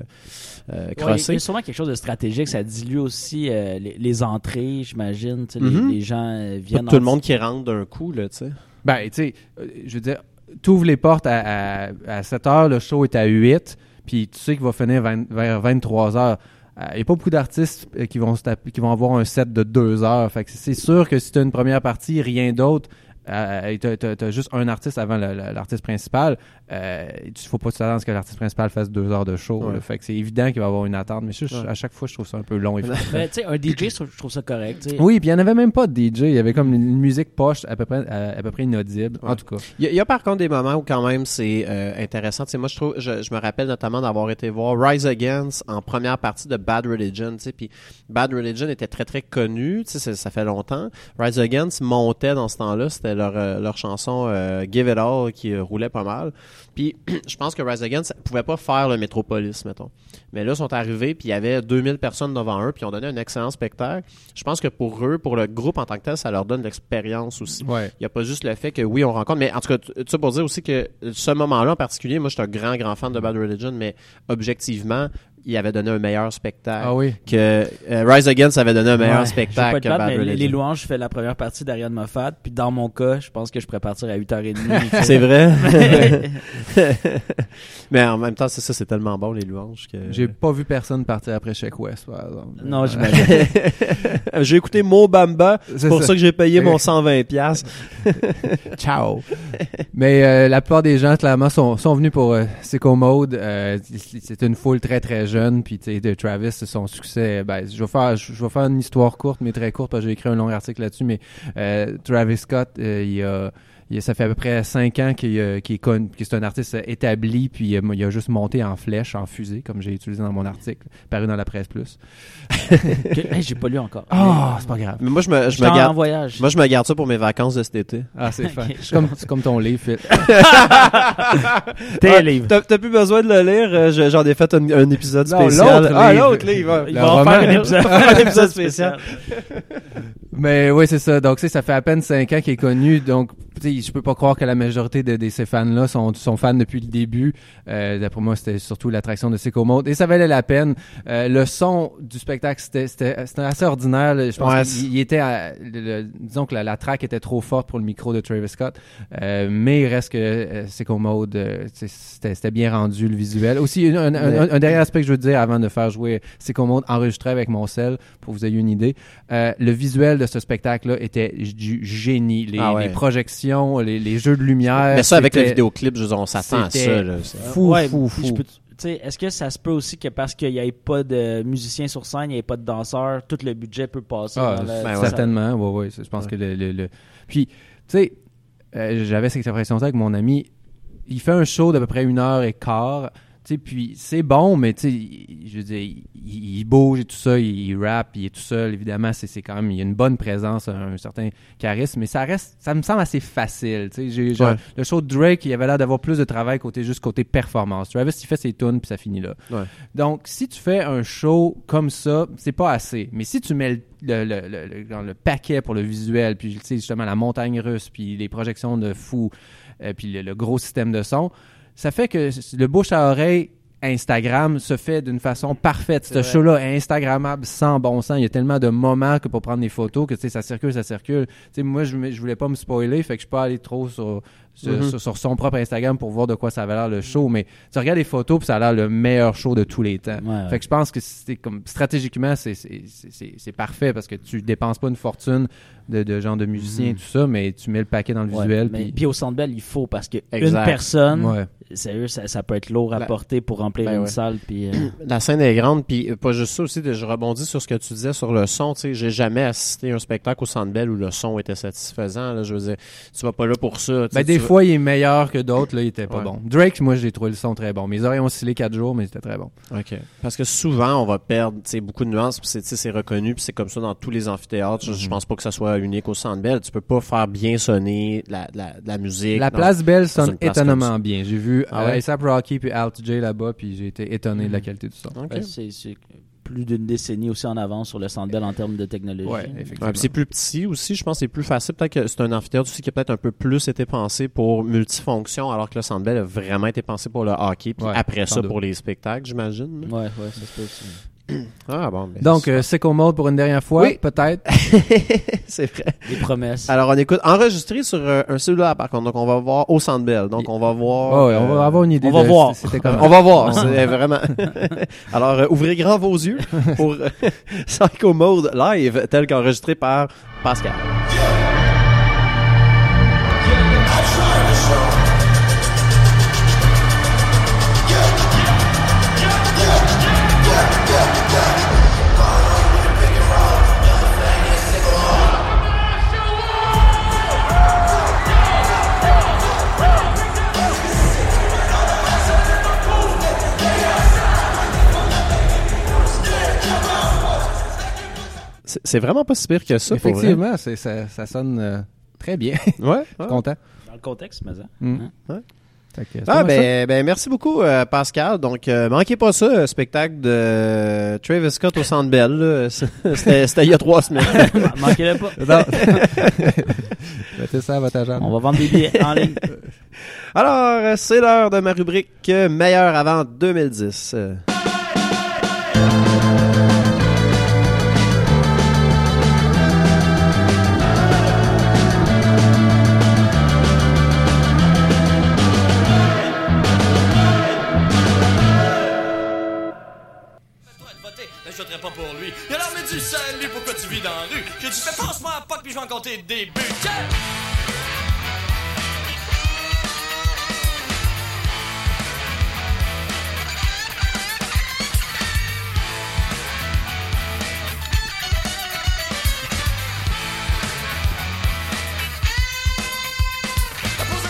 Speaker 1: euh,
Speaker 2: Ouais, il y
Speaker 1: crossé.
Speaker 2: a sûrement quelque chose de stratégique. Ça dilue aussi euh, les, les entrées, j'imagine.
Speaker 1: Mhm.
Speaker 2: les, les gens euh,
Speaker 1: Pas
Speaker 2: viennent...
Speaker 1: tout le monde qui rentre d'un coup, là, tu sais.
Speaker 3: Ben, tu sais, euh, je veux dire, t'ouvres les portes à, à, à 7 heures, le show est à 8, puis tu sais qu'il va finir 20 vers 23 heures. Il n'y a pas beaucoup d'artistes euh, qui vont qui vont avoir un set de 2 heures. Fait que c'est sûr que si tu as une première partie, rien d'autre, euh, t'as t'as juste un artiste avant l'artiste principal, euh, il faut pas s'attendre à ce que l'artiste principal fasse deux heures de show.
Speaker 1: Ouais.
Speaker 3: là. Fait que c'est évident qu'il va y avoir une attente, mais je- je-
Speaker 1: Ouais.
Speaker 3: à chaque fois, je trouve ça un peu long. et.
Speaker 2: Mais tu un DJ, je trouve, ça correct. tu sais.
Speaker 3: Oui, puis il n'y en avait même pas de DJ. Il y avait comme une musique poche à peu près, à, à peu près inaudible. En tout cas.
Speaker 1: Il y, a- il y a par contre des moments où quand même c'est euh, intéressant. Tu moi, je trouve, je, je me rappelle notamment d'avoir été voir Rise Against en première partie de Bad Religion. Tu puis Bad Religion était très très connu. Tu ça fait longtemps. Rise Against montait dans ce temps-là. C'était leur euh, leur chanson euh, Give It All qui euh, roulait pas mal. Puis je pense que Rise Against pouvait pas faire le Metropolis, mettons. Mais là, ils sont arrivés, puis il y avait 2000 personnes devant eux, puis ils ont donné un excellent spectacle. Je pense que pour eux, pour le groupe en tant que tel, ça leur donne l'expérience aussi.
Speaker 3: Ouais.
Speaker 1: Il n'y a pas juste le fait que oui, on rencontre, mais en tout cas, tout ça pour dire aussi que ce moment-là en particulier, moi, je suis un grand, grand fan de Bad Religion, mais objectivement, il avait donné un meilleur spectacle.
Speaker 3: Ah oui.
Speaker 1: Que euh, Rise Against avait donné un meilleur
Speaker 2: Ouais,
Speaker 1: spectacle que Bad
Speaker 2: mais les,
Speaker 1: Religion.
Speaker 2: les louanges, je fais la première partie d'Ariane Moffat. Puis dans mon cas, je pense que je pourrais partir à 8h30.
Speaker 1: C'est vrai. mais en même temps, c'est ça, c'est tellement bon, les louanges. que
Speaker 3: J'ai pas vu personne partir après Check West, par exemple.
Speaker 2: non, j'imagine.
Speaker 1: J'ai écouté Mo Bamba,
Speaker 3: C'est
Speaker 1: pour ça. que j'ai payé mon
Speaker 3: Ouais.
Speaker 1: 120$. piastres.
Speaker 3: Ciao. Mais euh, la plupart des gens, clairement, sont, sont venus pour euh, Sicko Mode. Euh, c'est une foule très, très jeune. Puis, tu sais, de Travis, son succès... Ben, je vais faire, je vais faire une histoire courte, mais très courte, parce que j'ai écrit un long article là-dessus. Mais euh, Travis Scott, euh, il a... il ça fait à peu près cinq ans qu'il est, connu- que c'est un artiste établi, puis euh, il a juste monté en flèche, en fusée, comme j'ai utilisé dans mon article, paru dans la presse plus.
Speaker 2: Hey, j'ai pas lu encore.
Speaker 3: Ah, c'est pas grave.
Speaker 1: Mais moi, je me, je me garde.
Speaker 2: en voyage.
Speaker 1: Moi, je me garde ça pour mes vacances de cet été.
Speaker 3: Ah, c'est fin.
Speaker 2: Ok,
Speaker 3: C'est comme, comme ton livre, Phil.
Speaker 2: Tes
Speaker 1: Ah,
Speaker 2: livres.
Speaker 1: T'as plus besoin de le lire. euh, je- J'en ai fait un, un épisode
Speaker 3: Non,
Speaker 1: spécial.
Speaker 3: l'autre
Speaker 1: ah,
Speaker 3: livre.
Speaker 1: l'autre livre.
Speaker 2: Il
Speaker 3: Le
Speaker 2: va en
Speaker 3: roman.
Speaker 2: faire un épisode,
Speaker 1: Un épisode spécial.
Speaker 3: Mais oui, c'est ça. Donc, tu sais, ça fait à peine cinq ans qu'il est connu. Donc, je peux pas croire que la majorité de, de ces fans-là sont, sont fans depuis le début. Euh, D'après moi, c'était surtout l'attraction de Sicko Mode. Et ça valait la peine. Euh, le son du spectacle, c'était- assez ordinaire. Je pense
Speaker 1: Ouais,
Speaker 3: qu'il il était... à- le- disons que la, la track était trop forte pour le micro de Travis Scott. Euh, mais il reste que euh, Sicko Mode, c'était bien rendu, le visuel. Aussi, un, un- un- un dernier aspect que je veux dire avant de faire jouer Sicko Mode, enregistré avec mon sel, pour que vous ayez une idée. Le visuel de ce spectacle-là était du génie. Les,
Speaker 1: Ah ouais.
Speaker 3: les projections, les, les jeux de lumière.
Speaker 1: Mais ça, avec le vidéoclip, je veux dire, on s'attend à ça. Là.
Speaker 3: Fou,
Speaker 2: Ouais,
Speaker 3: fou, fou.
Speaker 2: peux- tu sais, Est-ce que ça se peut aussi que parce qu'il n'y ait pas de musiciens sur scène, il n'y ait pas de danseurs, tout le budget peut passer
Speaker 3: Ah,
Speaker 2: dans le-
Speaker 1: ben ouais.
Speaker 3: certainement, ouais, ouais. Je pense
Speaker 1: Ouais.
Speaker 3: que le, le, le- Puis, tu sais, euh, j'avais cette impression-là avec mon ami. Il fait un show d'à peu près une heure et quart. Tu sais, puis c'est bon, mais tu je veux dire, il, il bouge et tout ça, il, il rappe, il est tout seul, évidemment, c'est c'est quand même, il y a une bonne présence, un, un certain charisme, mais ça reste, ça me semble assez facile, tu
Speaker 1: Ouais.
Speaker 3: le show de Drake, il avait l'air d'avoir plus de travail côté, juste côté performance. Travis, il fait ses tunes, puis ça finit là.
Speaker 1: Ouais.
Speaker 3: Donc, si tu fais un show comme ça, c'est pas assez. Mais si tu mets le, le, le, le- paquet pour le visuel, puis justement la montagne russe, puis les projections de fou, euh, puis le gros système de son, ça fait que le bouche à oreille Instagram se fait d'une façon parfaite. Ce show-là est Instagrammable sans bon sens. Il y a tellement de moments que pour prendre des photos que ça circule, ça circule. Moi, je, je voulais pas me spoiler, fait que je peux pas aller trop sur, sur,
Speaker 1: Mhm.
Speaker 3: sur- sur son propre Instagram pour voir de quoi ça avait l'air le show. Mais tu regardes les photos, puis ça a l'air le meilleur show de tous les temps.
Speaker 2: Ouais, ouais.
Speaker 3: Fait que je pense que c'est comme stratégiquement, c'est- c'est c'est- c'est- c'est parfait parce que tu dépenses pas une fortune de, de genre de musiciens et tout ça, mais tu mets le paquet dans le
Speaker 2: Ouais,
Speaker 3: visuel.
Speaker 2: mais-
Speaker 3: puis-
Speaker 2: puis au Centre Bell, il faut parce que une personne,
Speaker 3: Ouais.
Speaker 2: sérieux, ça, ça peut être lourd à
Speaker 1: La-
Speaker 2: porter pour remplir
Speaker 1: Ben
Speaker 2: une
Speaker 1: ouais.
Speaker 2: salle. Puis, euh,
Speaker 1: La scène est grande, puis euh, pas juste ça aussi, de- je rebondis sur ce que tu disais sur le son, tu sais, j'ai jamais assisté à un spectacle au Centre Bell où le son était satisfaisant, là, je veux dire, tu vas pas là pour ça.
Speaker 3: Ben, des fois, il est meilleur que d'autres. Là, il était pas
Speaker 1: Ouais.
Speaker 3: bon. Drake, moi, j'ai trouvé le son très bon. Mes oreilles ont oscillé quatre jours, mais c'était très bon.
Speaker 1: OK. Parce que souvent, on va perdre tu sais, beaucoup de nuances, puis c'est reconnu, puis c'est comme ça dans tous les amphithéâtres. Je,
Speaker 3: Mhm.
Speaker 1: je pense pas que ça soit unique au Centre Bell. Tu peux pas faire bien sonner la, la, la musique.
Speaker 3: La place Belle
Speaker 1: dans
Speaker 3: sonne étonnamment bien. J'ai vu
Speaker 1: Ah
Speaker 3: euh,
Speaker 1: ouais? Mhm.
Speaker 3: Rocky puis Alt J là-bas, puis j'ai été étonné de la qualité du son.
Speaker 1: OK.
Speaker 2: ben, c'est c'est plus d'une décennie aussi en avance sur le Centre Bell en termes de technologie.
Speaker 3: Ouais, effectivement.
Speaker 1: puis c'est plus petit aussi, je pense que c'est plus facile. Peut-être que c'est un amphithéâtre aussi qui a peut-être un peu plus été pensé pour multifonction, alors que le Centre Bell a vraiment été pensé pour le hockey, puis
Speaker 3: Ouais,
Speaker 1: après ça
Speaker 3: doute.
Speaker 1: pour les spectacles, j'imagine.
Speaker 2: Ouais, ouais, ça se peut aussi.
Speaker 1: Ah bon, ben,
Speaker 3: Donc,
Speaker 1: c'est
Speaker 3: euh, Sicko Mode pour une dernière fois,
Speaker 1: Oui.
Speaker 3: peut-être?
Speaker 1: c'est vrai.
Speaker 2: Les promesses.
Speaker 1: Alors, on écoute enregistré sur euh, un cellulaire, par contre. Donc, on va voir au Centre Bell. Donc, on va voir.
Speaker 3: Oh, ouais, on
Speaker 1: euh,
Speaker 3: va avoir une idée.
Speaker 2: on va
Speaker 3: de-
Speaker 2: voir.
Speaker 3: C'était comment.
Speaker 1: On va voir, c'est vraiment. Alors, euh, ouvrez grand vos yeux pour euh, Psycho Mode live, tel qu'enregistré par Pascal. C'est vraiment pas si pire que ça. pour vrai.
Speaker 3: Effectivement, c'est- ça, ça sonne euh, très bien.
Speaker 1: Ouais. ouais.
Speaker 3: Content.
Speaker 2: Dans le contexte, mais ça.
Speaker 3: Mm.
Speaker 2: Hein?
Speaker 1: Ah ben, ben merci beaucoup euh, Pascal. Donc euh, manquez pas ça, euh, spectacle de Travis Scott au Centre Bell. C'était c'était il y a trois semaines.
Speaker 2: Manquez-le pas.
Speaker 3: Mettez ça à votre agenda.
Speaker 2: On va vendre des billets en ligne.
Speaker 1: Alors c'est l'heure de ma rubrique meilleur avant 2010.
Speaker 7: Dans la rue? J'ai dit, fais passe-moi à POC, puis je vais en compter des buts.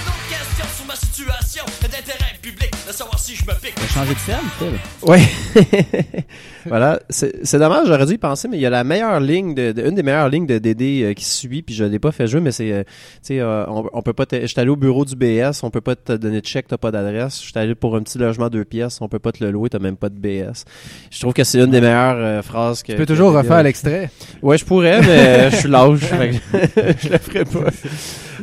Speaker 7: D'autres questions sur ma situation d'intérêt public, de savoir si je me pique.
Speaker 2: T'as changé de thème, Phil?
Speaker 1: Ouais. voilà, c'est dommage, j'aurais dû y penser, mais il y a la meilleure ligne, de, de- une des meilleures lignes de DD euh, qui suit, puis je l'ai pas fait jouer, mais c'est, euh, tu sais, euh, on, on peut pas, te- j'étais allé au bureau du BS, on peut pas te donner de chèque, t'as pas d'adresse. J'étais allé pour un petit logement deux pièces, on peut pas te le louer, t'as même pas de BS. Je trouve que c'est une des meilleures phrases que.
Speaker 3: Tu peux toujours refaire l'extrait.
Speaker 1: Ouais, je pourrais, mais je suis lâche. je le ferai pas.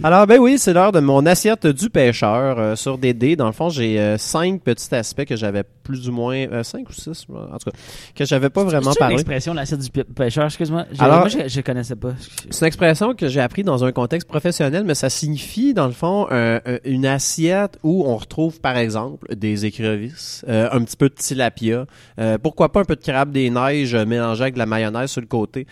Speaker 1: Alors, ben oui, c'est l'heure de mon assiette du pêcheur euh, sur des dés. Dans le fond, j'ai euh, cinq petits aspects que j'avais plus ou moins... euh, cinq ou six, en tout cas, que j'avais pas vraiment
Speaker 2: C'est
Speaker 1: parlé.
Speaker 2: l'expression l'assiette du pêcheur, excuse-moi?
Speaker 1: Alors-
Speaker 2: moi, je, je connaissais pas.
Speaker 1: C'est une expression que j'ai appris dans un contexte professionnel, mais ça signifie, dans le fond, un- un- une assiette où on retrouve, par exemple, des écrevisses, euh, un petit peu de tilapia, euh, pourquoi pas un peu de crabe des neiges mélangé avec de la mayonnaise sur le côté.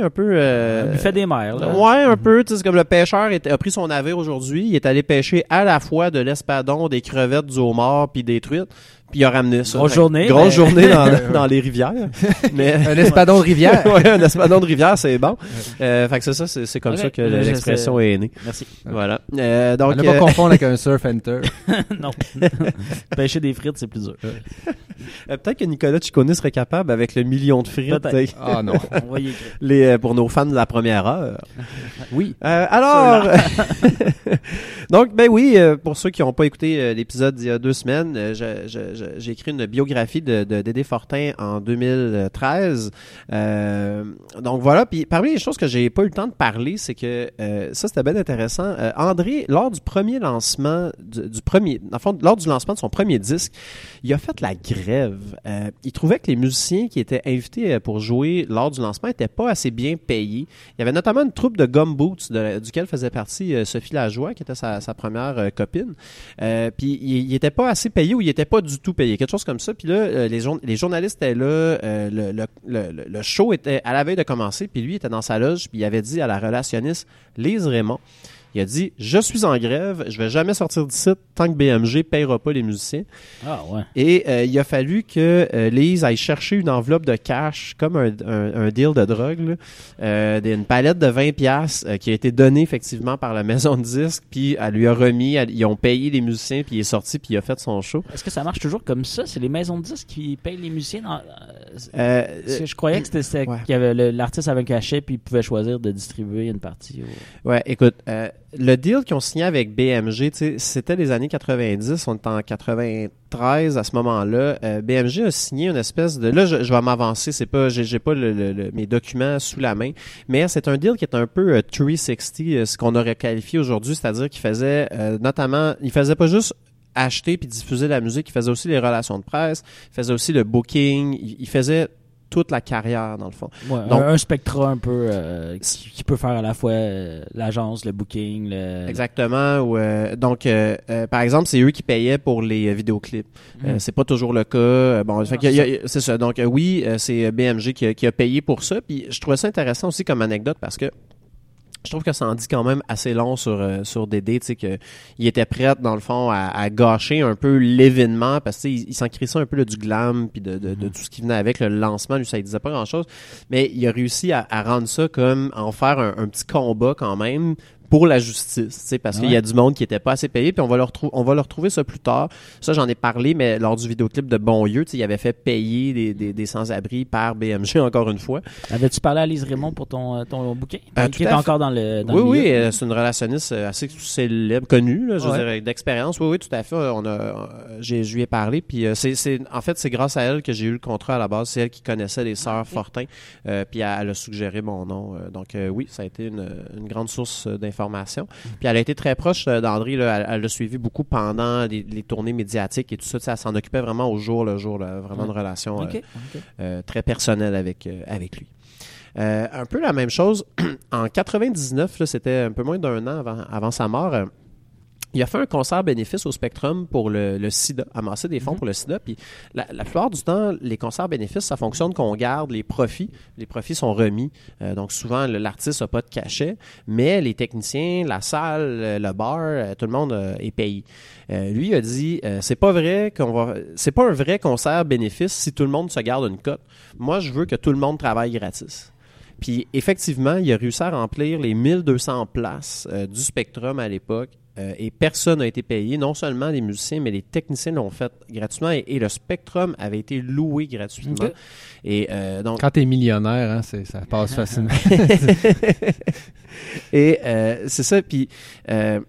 Speaker 1: Un peu... euh,
Speaker 2: buffet des mers, là.
Speaker 1: Ouais, un peu. Tu sais, c'est comme le pêcheur a pris son navire aujourd'hui. Il est allé pêcher à la fois de l'espadon, des crevettes, du homard, puis des truites. Puis il a ramené ça.
Speaker 2: Grosse
Speaker 1: Fait que
Speaker 2: journée,
Speaker 1: Grosse
Speaker 2: mais-
Speaker 1: journée dans, dans les rivières. Mais
Speaker 3: Un espadon de rivière.
Speaker 1: ouais, un espadon de rivière, c'est bon. Euh, fait que c'est ça, c'est comme ça que l'expression est née.
Speaker 2: Merci.
Speaker 1: Voilà. Euh, donc,
Speaker 3: On ne pas
Speaker 1: euh,
Speaker 3: confondre avec un surf enter.
Speaker 2: non. Pêcher des frites, c'est plus dur.
Speaker 1: euh, peut-être que Nicolas Ciccone serait capable avec le million de frites
Speaker 3: Ah non.
Speaker 2: On
Speaker 1: les, pour nos fans de la première heure.
Speaker 3: Oui.
Speaker 1: Euh, alors, donc ben oui, pour ceux qui n'ont pas écouté l'épisode d'il y a deux semaines, je- je- je- j'ai écrit une biographie de, de Dédé Fortin en 2013. Euh, donc voilà, puis parmi les choses que j'ai pas eu le temps de parler, c'est que euh, ça c'était bien intéressant. Euh, André, lors du premier lancement du, du premier, en fond, lors du lancement de son premier disque, il a fait la grève. Euh, il trouvait que les musiciens qui étaient invités euh, pour jouer lors du lancement étaient pas assez bien payés. Il y avait notamment une troupe de Gumboots, duquel faisait partie euh, Sophie Lajoie, qui était sa, sa première copine. Puis il, il était pas assez payé ou il était pas du tout payé, quelque chose comme ça. Puis là, euh, les, jour- les journalistes étaient là, euh, le, le, le, le- show était à la veille de commencer, puis lui était dans sa loge, puis il avait dit à la relationniste Lise Raymond, il a dit Je suis en grève, je vais jamais sortir d'ici tant que BMG payera pas les musiciens.
Speaker 2: Ah, ouais.
Speaker 1: Et euh, il a fallu que euh, Lise aille chercher une enveloppe de cash, comme un, un, un deal de drogue, là, euh, une palette de 20 pièces qui a été donnée effectivement par la maison de disques, puis elle lui a remis, elle- ils ont payé les musiciens, puis il est sorti, puis il a fait son show.
Speaker 2: Est-ce que ça marche toujours comme ça? C'est les maisons de disques qui payent les musiciens? Dans...
Speaker 1: Euh,
Speaker 2: Parce que je croyais que c'était c'était
Speaker 1: ouais.
Speaker 2: qu'il y avait le- l'artiste avait un cachet puis il pouvait choisir de distribuer une partie. au-
Speaker 1: Ouais, écoute, euh, le deal qu'ils ont signé avec BMG, c'était les années 90, on était en 93 à ce moment-là. Euh, BMG a signé une espèce de, là, je, je vais m'avancer, c'est pas, j'ai pas le- le- le- mes documents sous la main, mais c'est un deal qui est un peu euh, 360, euh, ce qu'on aurait qualifié aujourd'hui, c'est-à-dire qu'il faisait euh, notamment, il faisait pas juste acheter puis diffuser la musique, il faisait aussi les relations de presse, il faisait aussi le booking, il faisait toute la carrière dans le fond.
Speaker 2: Ouais,
Speaker 1: Donc-
Speaker 2: un, un spectra un peu euh, qui, qui peut faire à la fois euh, l'agence, le booking, le.
Speaker 1: Exactement. Ou, euh, donc, euh, euh, par exemple, c'est eux qui payaient pour les vidéoclips.
Speaker 2: Mm.
Speaker 1: c'est pas toujours le cas. Bon, c'est ça. Donc, oui, c'est BMG qui a, qui a payé pour ça. Puis, je trouvais ça intéressant aussi comme anecdote parce que je trouve que ça en dit quand même assez long sur euh, sur Dédé, tu sais que il était prêt dans le fond à, à gâcher un peu l'événement parce que il, il s'en crissait un peu là, du glam puis de, de, de tout ce qui venait avec le lancement, lui ça disait pas grand chose, mais il a réussi à, à rendre ça comme en faire un, un petit combat quand même pour la justice, parce qu'il y a du monde qui était pas assez payé, puis on va leur on va leur retrouver ça plus tard. Ça, j'en ai parlé, mais lors du vidéoclip de Bonlieu, il avait fait payer des, des, des sans-abri par BMG encore une fois.
Speaker 2: Avais-tu parlé à Lise Raymond pour ton, euh, ton bouquin?
Speaker 1: Euh,
Speaker 2: qui est encore dans le dans
Speaker 1: oui,
Speaker 2: le
Speaker 1: oui, euh, c'est une relationniste euh, assez célèbre, connue, là, je
Speaker 2: Ouais.
Speaker 1: d'expérience. Oui, oui, tout à fait. On a, j'ai, je lui ai parlé, puis euh, c'est, c'est, en fait, c'est grâce à elle que j'ai eu le contrat à la base. C'est elle qui connaissait les sœurs
Speaker 2: ok.
Speaker 1: Fortin, euh, puis elle, elle a suggéré mon nom. donc oui, ça a été une, une grande source euh, Puis elle a été très proche euh, d'André. Elle, l'a suivi beaucoup pendant les, les tournées médiatiques et tout ça. Elle s'en occupait vraiment au jour le jour, là, vraiment
Speaker 2: Ouais.
Speaker 1: une relation euh, euh, très personnel avec, avec lui. Un peu la même chose, en 99, là, c'était un peu moins d'un an avant, avant sa mort, il a fait un concert bénéfice au Spectrum pour le, le sida, amasser des fonds pour le sida. Puis la, la plupart du temps, les concerts bénéfices, ça fonctionne qu'on garde les profits. Les profits sont remis. Euh, donc souvent, l'artiste n'a pas de cachet, mais les techniciens, la salle, euh, le bar, euh, tout le monde euh, est payé. Euh, lui il a dit, euh, c'est pas vrai qu'on va, c'est pas un vrai concert bénéfice si tout le monde se garde une cote. Moi, je veux que tout le monde travaille gratis. Puis effectivement, il a réussi à remplir les 1200 places du Spectrum à l'époque euh, et personne n'a été payé. Non seulement les musiciens, mais les techniciens l'ont fait gratuitement et, et le Spectrum avait été loué gratuitement. Et euh, donc
Speaker 3: Quand t'es millionnaire, hein, c'est- ça passe facilement.
Speaker 1: et euh, c'est ça. Puis euh,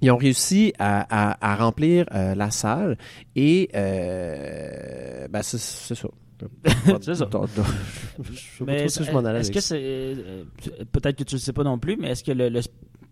Speaker 1: ils ont réussi à, à- à remplir euh, la salle et euh, ben, c'est c'est ça.
Speaker 2: C'est ça.
Speaker 1: Je je m'en allais
Speaker 2: est-ce que c'est peut-être que tu le sais pas non plus, mais est-ce que le, le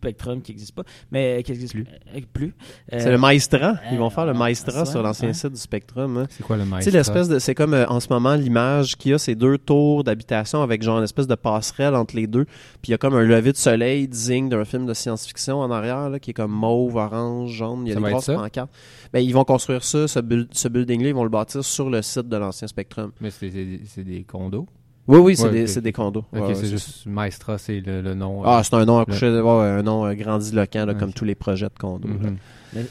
Speaker 2: Spectrum qui existe pas, mais qui existe plus, plus
Speaker 1: C'est le Maestran. Ils vont
Speaker 2: euh,
Speaker 1: faire le
Speaker 2: ah,
Speaker 1: Maestran
Speaker 2: ça,
Speaker 1: sur l'ancien
Speaker 2: ouais.
Speaker 1: site du Spectrum. hein.
Speaker 3: C'est quoi le
Speaker 1: sais, l'espèce de. C'est comme euh, en ce moment l'image qu'il y a, c'est deux tours d'habitation avec genre une espèce de passerelle entre les deux. Puis il y a comme un lever de soleil digne d'un film de science-fiction en arrière, là, qui est comme mauve, orange, jaune. Il y a
Speaker 3: Ça
Speaker 1: des grosses
Speaker 3: ça?
Speaker 1: pancartes. Ben, ils vont construire ça, ce, build- ce building-là, ils vont le bâtir sur le site de l'ancien Spectrum.
Speaker 3: Mais c'est des condos?
Speaker 1: Oui, oui, c'est
Speaker 3: Ouais,
Speaker 1: des, c'est des condos.
Speaker 3: Ok,
Speaker 1: Ouais, ouais,
Speaker 3: c'est
Speaker 1: c'est
Speaker 3: juste Maestra, c'est le, le nom. euh,
Speaker 1: Ah, c'est un nom accouché, ouais, un nom euh, grandiloquent, là, comme tous les projets de condos.
Speaker 3: mhm.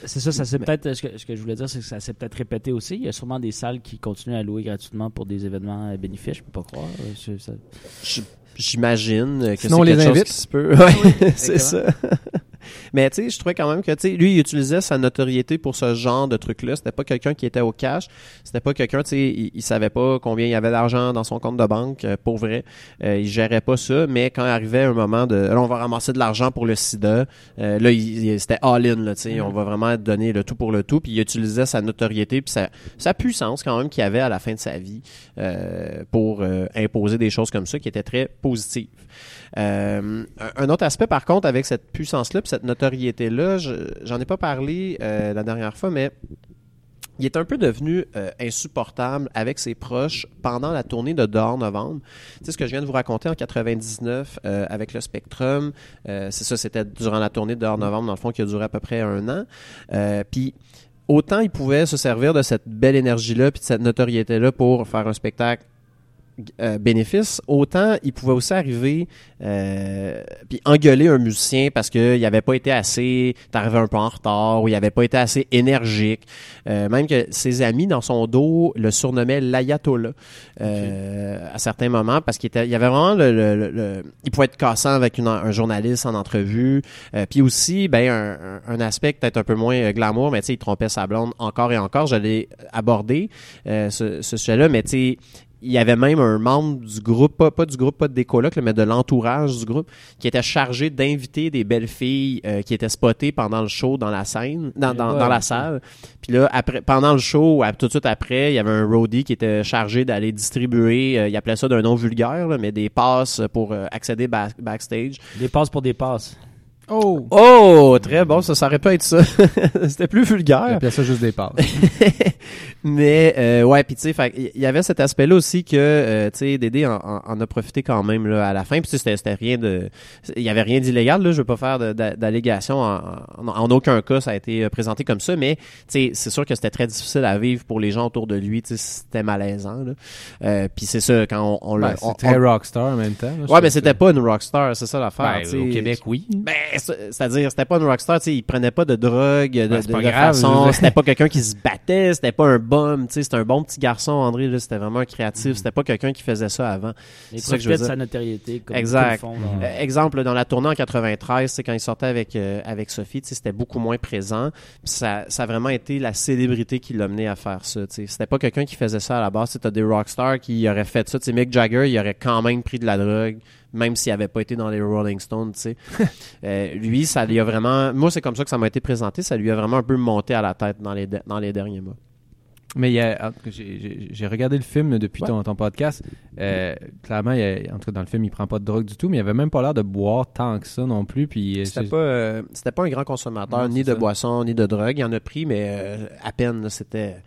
Speaker 2: C'est ça, ça s'est
Speaker 1: Mais-
Speaker 2: peut-être. Ce que, ce que je voulais dire, c'est que ça s'est peut-être répété aussi. Il y a sûrement des salles qui continuent à louer gratuitement pour des événements euh, bénéfices. Je peux pas croire. Euh, c'est- ça-
Speaker 1: J'imagine euh, que c'est
Speaker 3: Sinon, on les
Speaker 1: quelque chose
Speaker 3: invite.
Speaker 1: qui se peut. Ouais, c'est
Speaker 2: exactement.
Speaker 1: ça. Mais tu sais, je trouvais quand même que tu sais, lui, il utilisait sa notoriété pour ce genre de truc-là. C'était pas quelqu'un qui était au cash. C'était pas quelqu'un, tu sais, il, il savait pas combien il y avait d'argent dans son compte de banque. euh, pour vrai, Euh, il gérait pas ça. Mais quand arrivait un moment de, là, on va ramasser de l'argent pour le SIDA. euh, là, il, il- c'était all-in. Là, tu sais, on va vraiment donner le tout pour le tout. Puis il utilisait sa notoriété puis sa, sa puissance quand même qu'il avait à la fin de sa vie euh, pour euh, imposer des choses comme ça qui étaient très positives. Un autre aspect, par contre, avec cette puissance-là, puis cette notoriété-là, je- j'en ai pas parlé euh, la dernière fois, mais il est un peu devenu euh, insupportable avec ses proches pendant la tournée de Dehors Novembre. Sais, ce que je viens de vous raconter en 99 euh, avec le Spectrum, c'est ça, c'était durant la tournée de Dehors Novembre, dans le fond, qui a duré à peu près un an. Puis autant il pouvait se servir de cette belle énergie-là puis de cette notoriété-là pour faire un spectacle euh, bénéfice, autant il pouvait aussi arriver euh, puis engueuler un musicien parce qu'il n'avait pas été assez, t'arrivais un peu en retard ou il avait pas été assez énergique. Euh, même que ses amis dans son dos le surnommaient l'ayatollah euh, à certains moments parce qu'il était, il y avait vraiment le, le- le- le- il pouvait être cassant avec une- un journaliste en entrevue. Euh, puis aussi, ben un, aspect peut-être un peu moins glamour, mais tu sais, il trompait sa blonde encore et encore. Je l'ai abordé euh, ce, ce sujet-là, mais tu sais il y avait même un membre du groupe, pas, pas du groupe, pas de décoloc, là, mais de l'entourage du groupe, qui était chargé d'inviter des belles filles euh, qui étaient spotées pendant le show dans la scène, dans, dans,
Speaker 2: Ouais,
Speaker 1: dans la salle. Puis là, après, pendant le show, tout de suite après, il y avait un roadie qui était chargé d'aller distribuer, euh, il appelait ça d'un nom vulgaire, là, mais des passes pour euh, accéder ba- backstage.
Speaker 2: Des passes pour des passes.
Speaker 3: Oh!
Speaker 1: Oh, très bon, ça, ça aurait pu être ça. C'était plus
Speaker 3: Il
Speaker 1: vulgaire.
Speaker 3: appelait ça juste des passes.
Speaker 1: Mais euh, ouais, puis tu sais, il y avait cet aspect-là aussi que euh, tu sais, Dédé en, a profité quand même là, à la fin. Puis tu sais, c'était rien de, il y avait rien d'illégal là. Je veux pas faire de- d'a- d'allégations. En, en, en aucun cas, ça a été euh, présenté comme ça. Mais tu sais, c'est sûr que c'était très difficile à vivre pour les gens autour de lui. Tu sais, c'était malaisant. Là. Euh, puis c'est ça quand on, on,
Speaker 3: Ben,
Speaker 1: on-
Speaker 3: très rockstar en même temps. là,
Speaker 1: Ouais, mais c'était pas une rockstar, c'est ça l'affaire.
Speaker 3: Ben, au Québec, oui.
Speaker 1: Ben, c'est-à-dire, c'était pas un rockstar, tu sais, il prenait pas de drogue, de,
Speaker 3: Ben,
Speaker 1: de-
Speaker 3: pas
Speaker 1: de
Speaker 3: grave,
Speaker 1: façon, c'était pas quelqu'un qui se battait, c'était pas un bum, tu sais, c'était un bon petit garçon, André, là, c'était vraiment un créatif, c'était pas quelqu'un qui faisait ça avant.
Speaker 2: Il
Speaker 1: C'est ça que je veux
Speaker 2: profitait de
Speaker 1: dire.
Speaker 2: sa notoriété. Comme
Speaker 1: Exact.
Speaker 2: font dans-
Speaker 1: Euh, exemple, dans la tournée en 93, c'est quand il sortait avec, euh, avec Sophie, tu sais, c'était beaucoup moins présent. Ça, ça a vraiment été la célébrité qui l'a mené à faire ça. tu sais. C'était pas quelqu'un qui faisait ça à la base. C'était des rockstars qui auraient fait ça. Tu sais, Mick Jagger, il aurait quand même pris de la drogue, même s'il avait pas été dans les Rolling Stones. tu sais. Euh, lui, ça lui a vraiment. Moi, c'est comme ça que ça m'a été présenté. Ça lui a vraiment un peu monté à la tête dans les, de- dans les derniers mois.
Speaker 3: Mais il y a, j'ai- regardé le film depuis
Speaker 1: Ouais.
Speaker 3: ton, ton podcast. Euh, clairement, il y a- en tout cas, dans le film, il prend pas de drogue du tout, mais il avait même pas l'air de boire tant que ça non plus. Puis euh,
Speaker 1: C'était pas, euh, c'était pas un grand consommateur,
Speaker 3: Non,
Speaker 1: ni de boissons, ni de drogue. Il en a pris, mais euh, à peine. C'était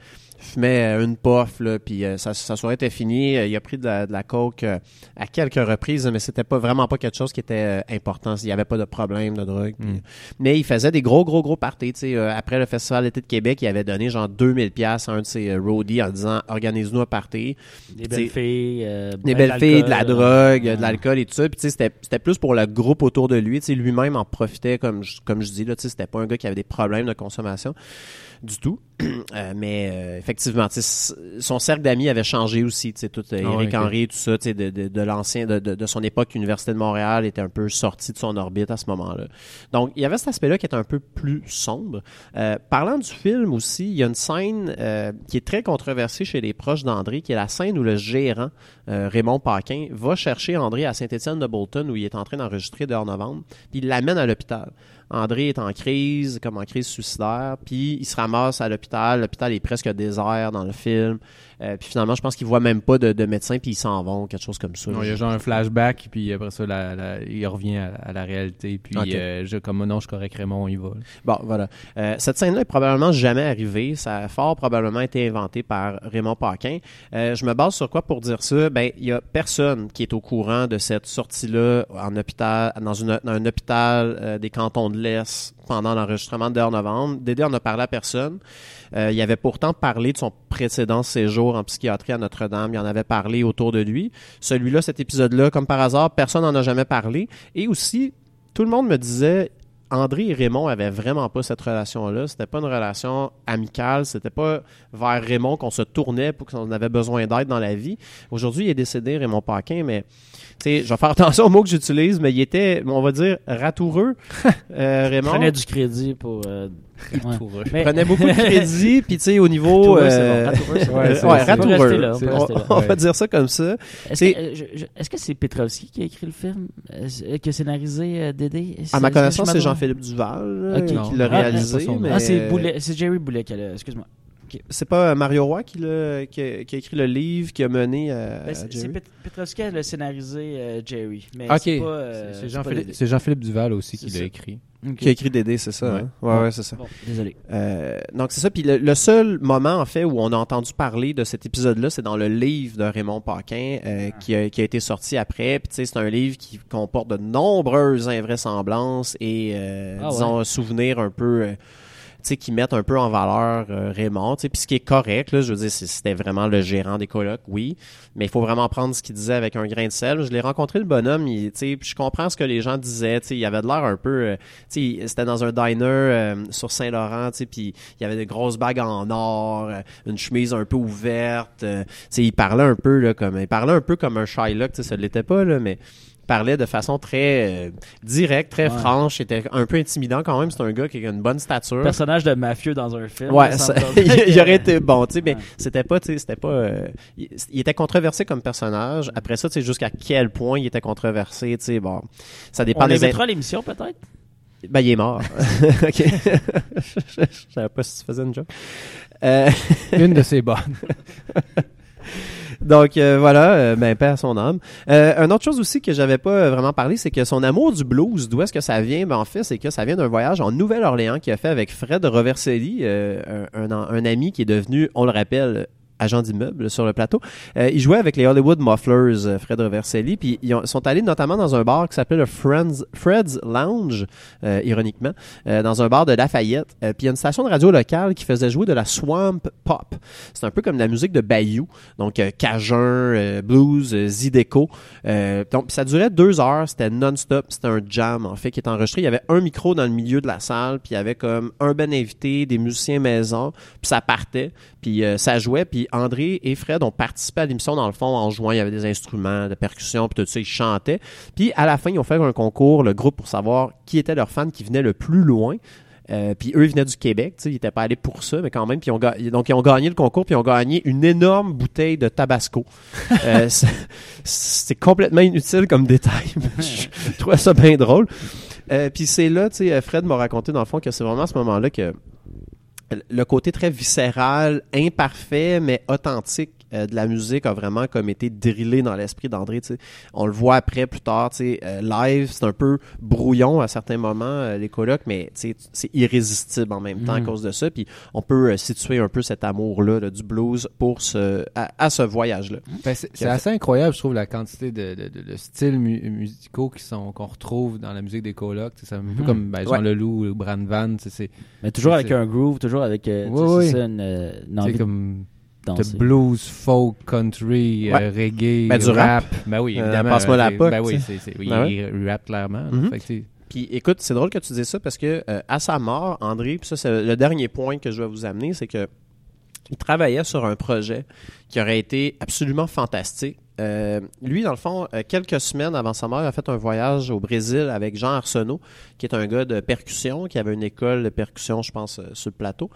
Speaker 1: fumait euh, une puff, là, puis euh, sa, sa soirée était finie. Euh, Il a pris de la, de la coke euh, à quelques reprises, mais c'était pas vraiment pas quelque chose qui était euh, important. Il y avait pas de problème de drogue. puis-
Speaker 3: Mm.
Speaker 1: Mais il faisait des gros, gros, gros parties. tu sais. Euh, après le Festival d'été de Québec, il avait donné genre 2000 pièces à un de ses euh, roadies en disant « Organise-nous un party ».
Speaker 2: Des belles filles. euh,
Speaker 1: des belles filles, de la drogue, de l'alcool et tout ça. Puis tu sais, c'était c'était plus pour le groupe autour de lui. Tu sais, lui-même en profitait, comme je, comme je dis là. Tu sais, c'était pas un gars qui avait des problèmes de consommation du tout. Euh, mais euh, effectivement, son cercle d'amis avait changé aussi. Tout euh,
Speaker 3: Ah ok.
Speaker 1: Henry, tout ça, de, de, de l'ancien, de, de, son époque, Université de Montréal était un peu sorti de son orbite à ce moment-là. Donc, il y avait cet aspect-là qui était un peu plus sombre. Parlant du film aussi, il y a une scène qui est très controversée chez les proches d'André, qui est la scène où le gérant, Raymond Paquin, va chercher André à Saint-Étienne de Bolton, où il est en train d'enregistrer dehors novembre, puis il l'amène à l'hôpital. André est en crise, comme en crise suicidaire, puis il se ramasse à l'hôpital. L'hôpital est presque désert dans le film. Euh, puis finalement, je pense qu'il voit même pas de, de médecin, puis ils s'en vont, quelque chose comme ça.
Speaker 3: Non, il y a genre un flashback, puis après ça, la- la- il revient à, à la réalité. Puis, euh, je, comme non, je correct, Raymond, on y va.
Speaker 1: Bon, voilà. Euh, cette scène-là est probablement jamais arrivée. Ça a fort probablement été inventé par Raymond Paquin. Euh, je me base sur quoi pour dire ça? Ben, il y a personne qui est au courant de cette sortie-là en hôpital, dans, une, dans un hôpital euh, des cantons de l'Est pendant l'enregistrement de novembre. Dédé en a parlé à personne. Euh, il avait pourtant parlé de son précédent séjour en psychiatrie à Notre-Dame. Il en avait parlé autour de lui. Celui-là, cet épisode-là, comme par hasard, personne n'en a jamais parlé. Et aussi, tout le monde me disait André et Raymond avaient vraiment pas cette relation-là. C'était pas une relation amicale. C'était pas vers Raymond qu'on se tournait pour qu'on avait besoin d'aide dans la vie. Aujourd'hui, il est décédé, Raymond Paquin, mais sais, je vais faire attention aux mots que j'utilise, mais il était, on va dire, ratoureux, euh, Raymond?
Speaker 2: prenait du crédit pour. euh, ouais. Mais-
Speaker 1: prenait beaucoup de crédit, puis tu sais, au niveau...
Speaker 2: Ratoureux,
Speaker 1: euh.
Speaker 2: Ratoureux, on
Speaker 1: ratoureux. va dire ça comme ça.
Speaker 2: Est-ce
Speaker 1: C'est-
Speaker 2: que, euh, est-ce que c'est Petrovski qui a écrit le film, euh, qui a scénarisé euh, Dédé?
Speaker 1: À ma connaissance, c'est? Jean-Philippe Duval qui l'a
Speaker 3: Ah,
Speaker 1: réalisé.
Speaker 2: Ah, c'est Jerry Boulet qui a le. Excuse-moi.
Speaker 1: C'est pas euh, Mario Roy qui, l'a- qui, a, qui a écrit le livre qui a mené à,
Speaker 2: Ben,
Speaker 1: à
Speaker 2: c'est Petrovski qui a le scénarisé euh, Jerry. Mais c'est pas. euh,
Speaker 3: c'est
Speaker 2: c'est
Speaker 3: Jean-Philippe Duval aussi qui l'a écrit.
Speaker 1: Qui a écrit Dédé, c'est ça.
Speaker 3: Ouais.
Speaker 1: hein? Ouais, ouais, c'est ça.
Speaker 2: Bon, désolé.
Speaker 1: Euh, donc c'est ça. Puis le, le seul moment en fait où on a entendu parler de cet épisode-là, c'est dans le livre de Raymond Paquin euh, qui, a, qui a été sorti après. Puis tu sais, c'est un livre qui comporte de nombreuses invraisemblances et euh,
Speaker 2: Ah
Speaker 1: disons souvenirs un peu. Qui mettent un peu en valeur euh, Raymond, puis ce qui est correct, là, je veux dire, c'était vraiment le gérant des colocs, oui, mais il faut vraiment prendre ce qu'il disait avec un grain de sel. Je l'ai rencontré, le bonhomme, il, je comprends ce que les gens disaient, il avait de l'air un peu, euh, c'était dans un diner euh, sur Saint-Laurent, puis il y avait des grosses bagues en or, une chemise un peu ouverte, il parlait un peu, là, comme, il parlait un peu comme un Shylock, ça l'était pas, là, mais parlait de façon très euh, directe, très
Speaker 2: Ouais.
Speaker 1: franche, c'était un peu intimidant quand même, c'est un gars qui a une bonne stature.
Speaker 2: Personnage de mafieux dans un film.
Speaker 1: Ouais,
Speaker 2: ça
Speaker 1: il, il aurait été bon, tu sais, mais
Speaker 2: Ouais.
Speaker 1: c'était pas, tu sais, c'était pas, euh, il, il était controversé comme personnage. Après ça, tu sais, jusqu'à quel point il était controversé, tu sais, bon, ça dépend
Speaker 2: On
Speaker 1: des.
Speaker 2: à l'émission peut-être?
Speaker 1: Ben, il est mort. ok. je, je savais pas si tu faisais une joke. Euh,
Speaker 3: Une de ses bonnes.
Speaker 1: Donc euh, voilà, euh, ben paix à son âme. Euh, autre chose aussi que j'avais pas euh, vraiment parlé, c'est que son amour du blues, d'où est-ce que ça vient? Ben en fait, c'est que ça vient d'un voyage en Nouvelle-Orléans qu'il a fait avec Fred Roverselli, un ami qui est devenu, on le rappelle, agent d'immeuble sur le plateau. Euh, il jouait avec les Hollywood Mufflers, euh, Fred Reverselli, puis ils ont- sont allés notamment dans un bar qui s'appelait le Friends, Fred's Lounge, euh, ironiquement, euh, dans un bar de Lafayette. Puis il y a une station de radio locale qui faisait jouer de la swamp pop. C'est un peu comme la musique de Bayou, donc Cajun, blues, Zydeco. Donc ça durait deux heures, c'était non-stop, c'était un jam en fait qui est enregistré. Il y avait un micro dans le milieu de la salle, puis il y avait comme un ben invité, des musiciens maison, puis ça partait, puis euh, ça jouait, puis André et Fred ont participé à l'émission dans le fond en jouant, il y avait des instruments de percussion, puis tout ça, ils chantaient. Puis à la fin, ils ont fait un concours, le groupe, pour savoir qui était leur fan qui venait le plus loin. Euh, puis eux, ils venaient du Québec, tu sais, ils n'étaient pas allés pour ça, mais quand même, puis ont donc ils ont gagné le concours, puis ils ont gagné une énorme bouteille de Tabasco. Euh, c'est- complètement inutile comme détail, mais je trouvais ça bien drôle. Euh, puis c'est là, tu sais, Fred m'a raconté dans le fond que c'est vraiment à ce moment-là que le côté très viscéral, imparfait, mais authentique euh, de la musique a vraiment comme été drillé dans l'esprit d'André. On le voit après, plus tard, euh, live, c'est un peu brouillon à certains moments, euh, les colocs, mais c'est irrésistible en même temps à
Speaker 3: Mm.
Speaker 1: cause de ça. Puis on peut euh, situer un peu cet amour-là là, du blues pour ce, à, à ce voyage-là.
Speaker 3: Ben, c'est assez incroyable, je trouve, la quantité de, de, de- de styles mu- musicaux qui sont qu'on retrouve dans la musique des sais, C'est un peu
Speaker 2: Mhm.
Speaker 3: comme ben, Jean
Speaker 1: Ouais.
Speaker 3: Leloup ou Bran Van.
Speaker 2: Mais toujours avec un groove, toujours avec euh, tu sais,
Speaker 3: Oui,
Speaker 2: c'est
Speaker 3: oui.
Speaker 2: ça, une, euh, une envie
Speaker 3: c'est
Speaker 2: de
Speaker 3: comme
Speaker 2: danser.
Speaker 3: de blues, folk, country,
Speaker 1: Ouais.
Speaker 3: euh, reggae,
Speaker 1: Ben, du
Speaker 3: rap. Ben oui,
Speaker 1: Euh,
Speaker 3: évidemment.
Speaker 1: passe-moi la
Speaker 3: c'est-
Speaker 1: POC,
Speaker 3: Ben oui, c'est, c'est, oui,
Speaker 1: Ben ouais.
Speaker 3: il rappe clairement.
Speaker 1: Mhm.
Speaker 3: Fait que,
Speaker 1: Puis écoute, c'est drôle que tu dises ça parce que euh, à sa mort, André, puis ça c'est le dernier point que je vais vous amener, c'est que il travaillait sur un projet qui aurait été absolument fantastique. Euh, lui, dans le fond, euh, quelques semaines avant sa mort, il a fait un voyage au Brésil avec Jean Arsenault, qui est un gars de percussion, qui avait une école de percussion, je pense, euh, sur le plateau.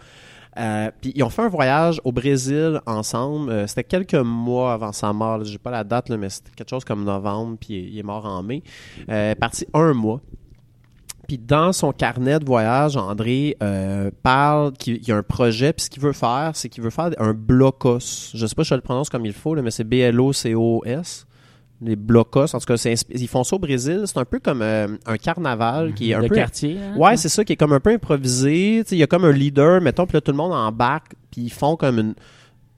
Speaker 1: Euh, puis ils ont fait un voyage au Brésil ensemble. Euh, c'était quelques mois avant sa mort. là. J'ai pas la date, là, mais c'était quelque chose comme novembre. Puis il est mort en mai. Euh, parti un mois. Puis dans son carnet de voyage, André euh, parle qu'il il y a un projet. Puis ce qu'il veut faire, c'est qu'il veut faire un blocos. Je sais pas si je le prononce comme il faut, là, mais c'est B-L-O-C-O-S. Les blocos. En tout cas, ils font ça au Brésil. C'est un peu comme euh, un carnaval qui est un peu
Speaker 2: quartier. hein?
Speaker 1: Ouais, c'est ça qui est comme un peu improvisé. Il y a comme un leader, mettons, puis là, tout le monde embarque, puis ils font comme une,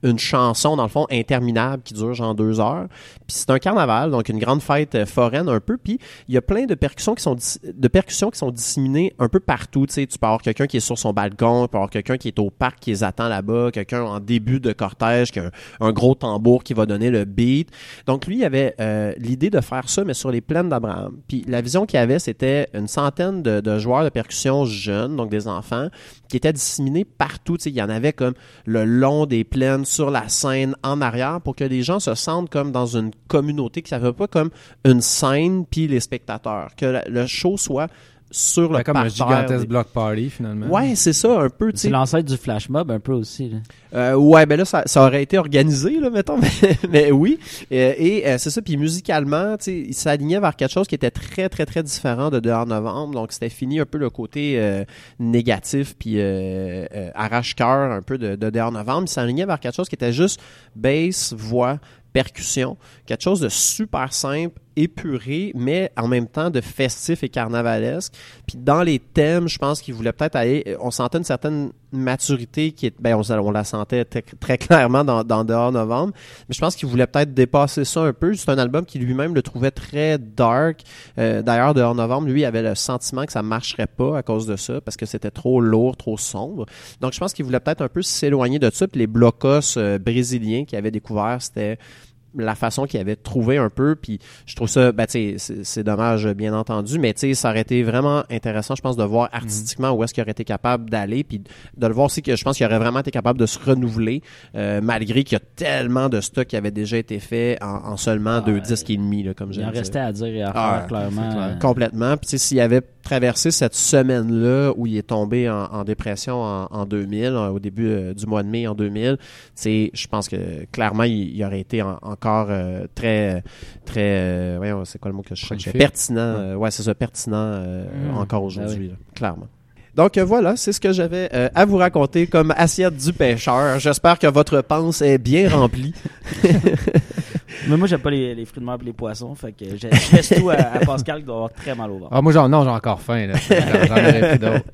Speaker 1: une chanson, dans le fond, interminable qui dure genre deux heures. Puis c'est un carnaval, donc une grande fête euh, foraine un peu. Puis il y a plein de percussions qui sont de percussions qui sont disséminées un peu partout. Tu sais, tu peux avoir quelqu'un qui est sur son balcon, tu peux avoir quelqu'un qui est au parc qui les attend là-bas, quelqu'un en début de cortège qui a un, gros tambour qui va donner le beat. Donc lui, il avait euh, l'idée de faire ça, mais sur les plaines d'Abraham. Puis la vision qu'il avait, c'était une centaine de, de joueurs de percussion jeunes, donc des enfants, qui étaient disséminés partout. Tu sais, il y en avait comme le long des plaines, sur la scène, en arrière, pour que les gens se sentent comme dans une communauté, que ça ne fait pas comme une scène, puis les spectateurs. Que le show soit sur le
Speaker 3: ben, comme un gigantesque
Speaker 1: des-
Speaker 3: block party, finalement.
Speaker 1: Ouais, c'est ça, un peu, tu sais.
Speaker 2: C'est l'ancêtre du flash mob un peu aussi. là.
Speaker 1: Euh, ouais, ben là, ça, ça aurait été organisé, là, mettons, mais, mais oui. Euh, et euh, c'est ça, puis musicalement, tu sais, il s'alignait vers quelque chose qui était très, très, très différent de dehors novembre. Donc, c'était fini un peu le côté euh, négatif, puis euh, euh, arrache-cœur un peu de, de dehors novembre. Il s'alignait vers quelque chose qui était juste bass, voix, percussion. Quelque chose de super simple, épuré, mais en même temps de festif et carnavalesque. Puis dans les thèmes, je pense qu'il voulait peut-être aller. On sentait une certaine maturité qui est. Ben, on, la sentait très, clairement dans, Dehors Novembre. Mais je pense qu'il voulait peut-être dépasser ça un peu. C'est un album qui lui-même le trouvait très dark. Euh, D'ailleurs, Dehors Novembre, lui, avait le sentiment que ça marcherait pas à cause de ça, parce que c'était trop lourd, trop sombre. Donc, je pense qu'il voulait peut-être un peu s'éloigner de ça. Les blocos euh, brésiliens qu'il avait découvert, c'était la façon qu'il avait trouvé un peu puis je trouve ça ben, tu sais, c'est dommage bien entendu mais tu sais, ça aurait été vraiment intéressant je pense de voir artistiquement où est-ce qu'il aurait été capable d'aller puis de le voir aussi que je pense qu'il aurait vraiment été capable de se renouveler euh, malgré qu'il y a tellement de stock qui avait déjà été fait en, en seulement deux disques et demi là, comme
Speaker 2: Il
Speaker 1: j'aime
Speaker 2: en restait à dire et à faire,
Speaker 1: Ah,
Speaker 2: clairement.
Speaker 3: clair.
Speaker 1: Complètement. Puis tu sais, s'il avait traversé cette semaine-là où il est tombé en, en dépression en, en 2000, euh, au début euh, du mois de mai en 2000, tu sais, je pense que clairement, il, il aurait été en- encore euh, très, très, euh, voyons, c'est quoi le mot que je?
Speaker 3: Prolifique.
Speaker 1: Pertinent. euh, ouais, c'est ça, pertinent euh,
Speaker 2: Mm.
Speaker 1: encore
Speaker 2: Ben
Speaker 1: aujourd'hui, clairement. Donc voilà, c'est ce que j'avais euh, à vous raconter comme assiette du pêcheur. J'espère que votre panse est bien remplie.
Speaker 2: Mais moi, j'aime pas les, les fruits de mer et les poissons. Fait que je je laisse tout à, à Pascal qui doit avoir très mal au ventre.
Speaker 3: Ah, moi, j'en, non, j'ai encore faim, là. J'en, j'en aurais pris d'autres.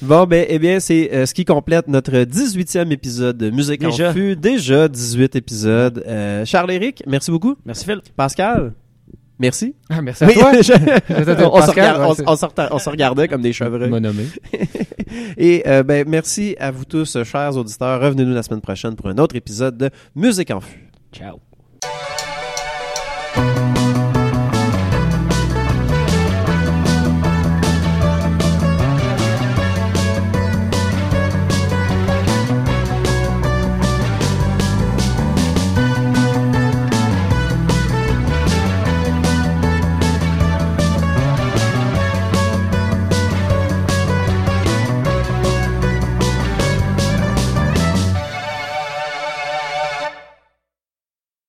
Speaker 1: Bon, ben, eh bien, c'est euh, ce qui complète notre 18e épisode de Musique en
Speaker 2: Déjà.
Speaker 1: Fût. Déjà 18 épisodes. Euh, Charles-Éric, merci beaucoup.
Speaker 2: Merci Phil.
Speaker 1: Pascal, merci.
Speaker 3: Ah, merci à toi.
Speaker 1: je- on, se
Speaker 3: Pascal,
Speaker 1: regarde-
Speaker 3: ouais,
Speaker 1: on-
Speaker 3: c'est-
Speaker 1: on se reta- on se regardait comme des
Speaker 3: nommé.
Speaker 1: Et euh, ben, merci à vous tous, chers auditeurs. Revenez-nous la semaine prochaine pour un autre épisode de Musique en Fût.
Speaker 2: Ciao.
Speaker 5: Thank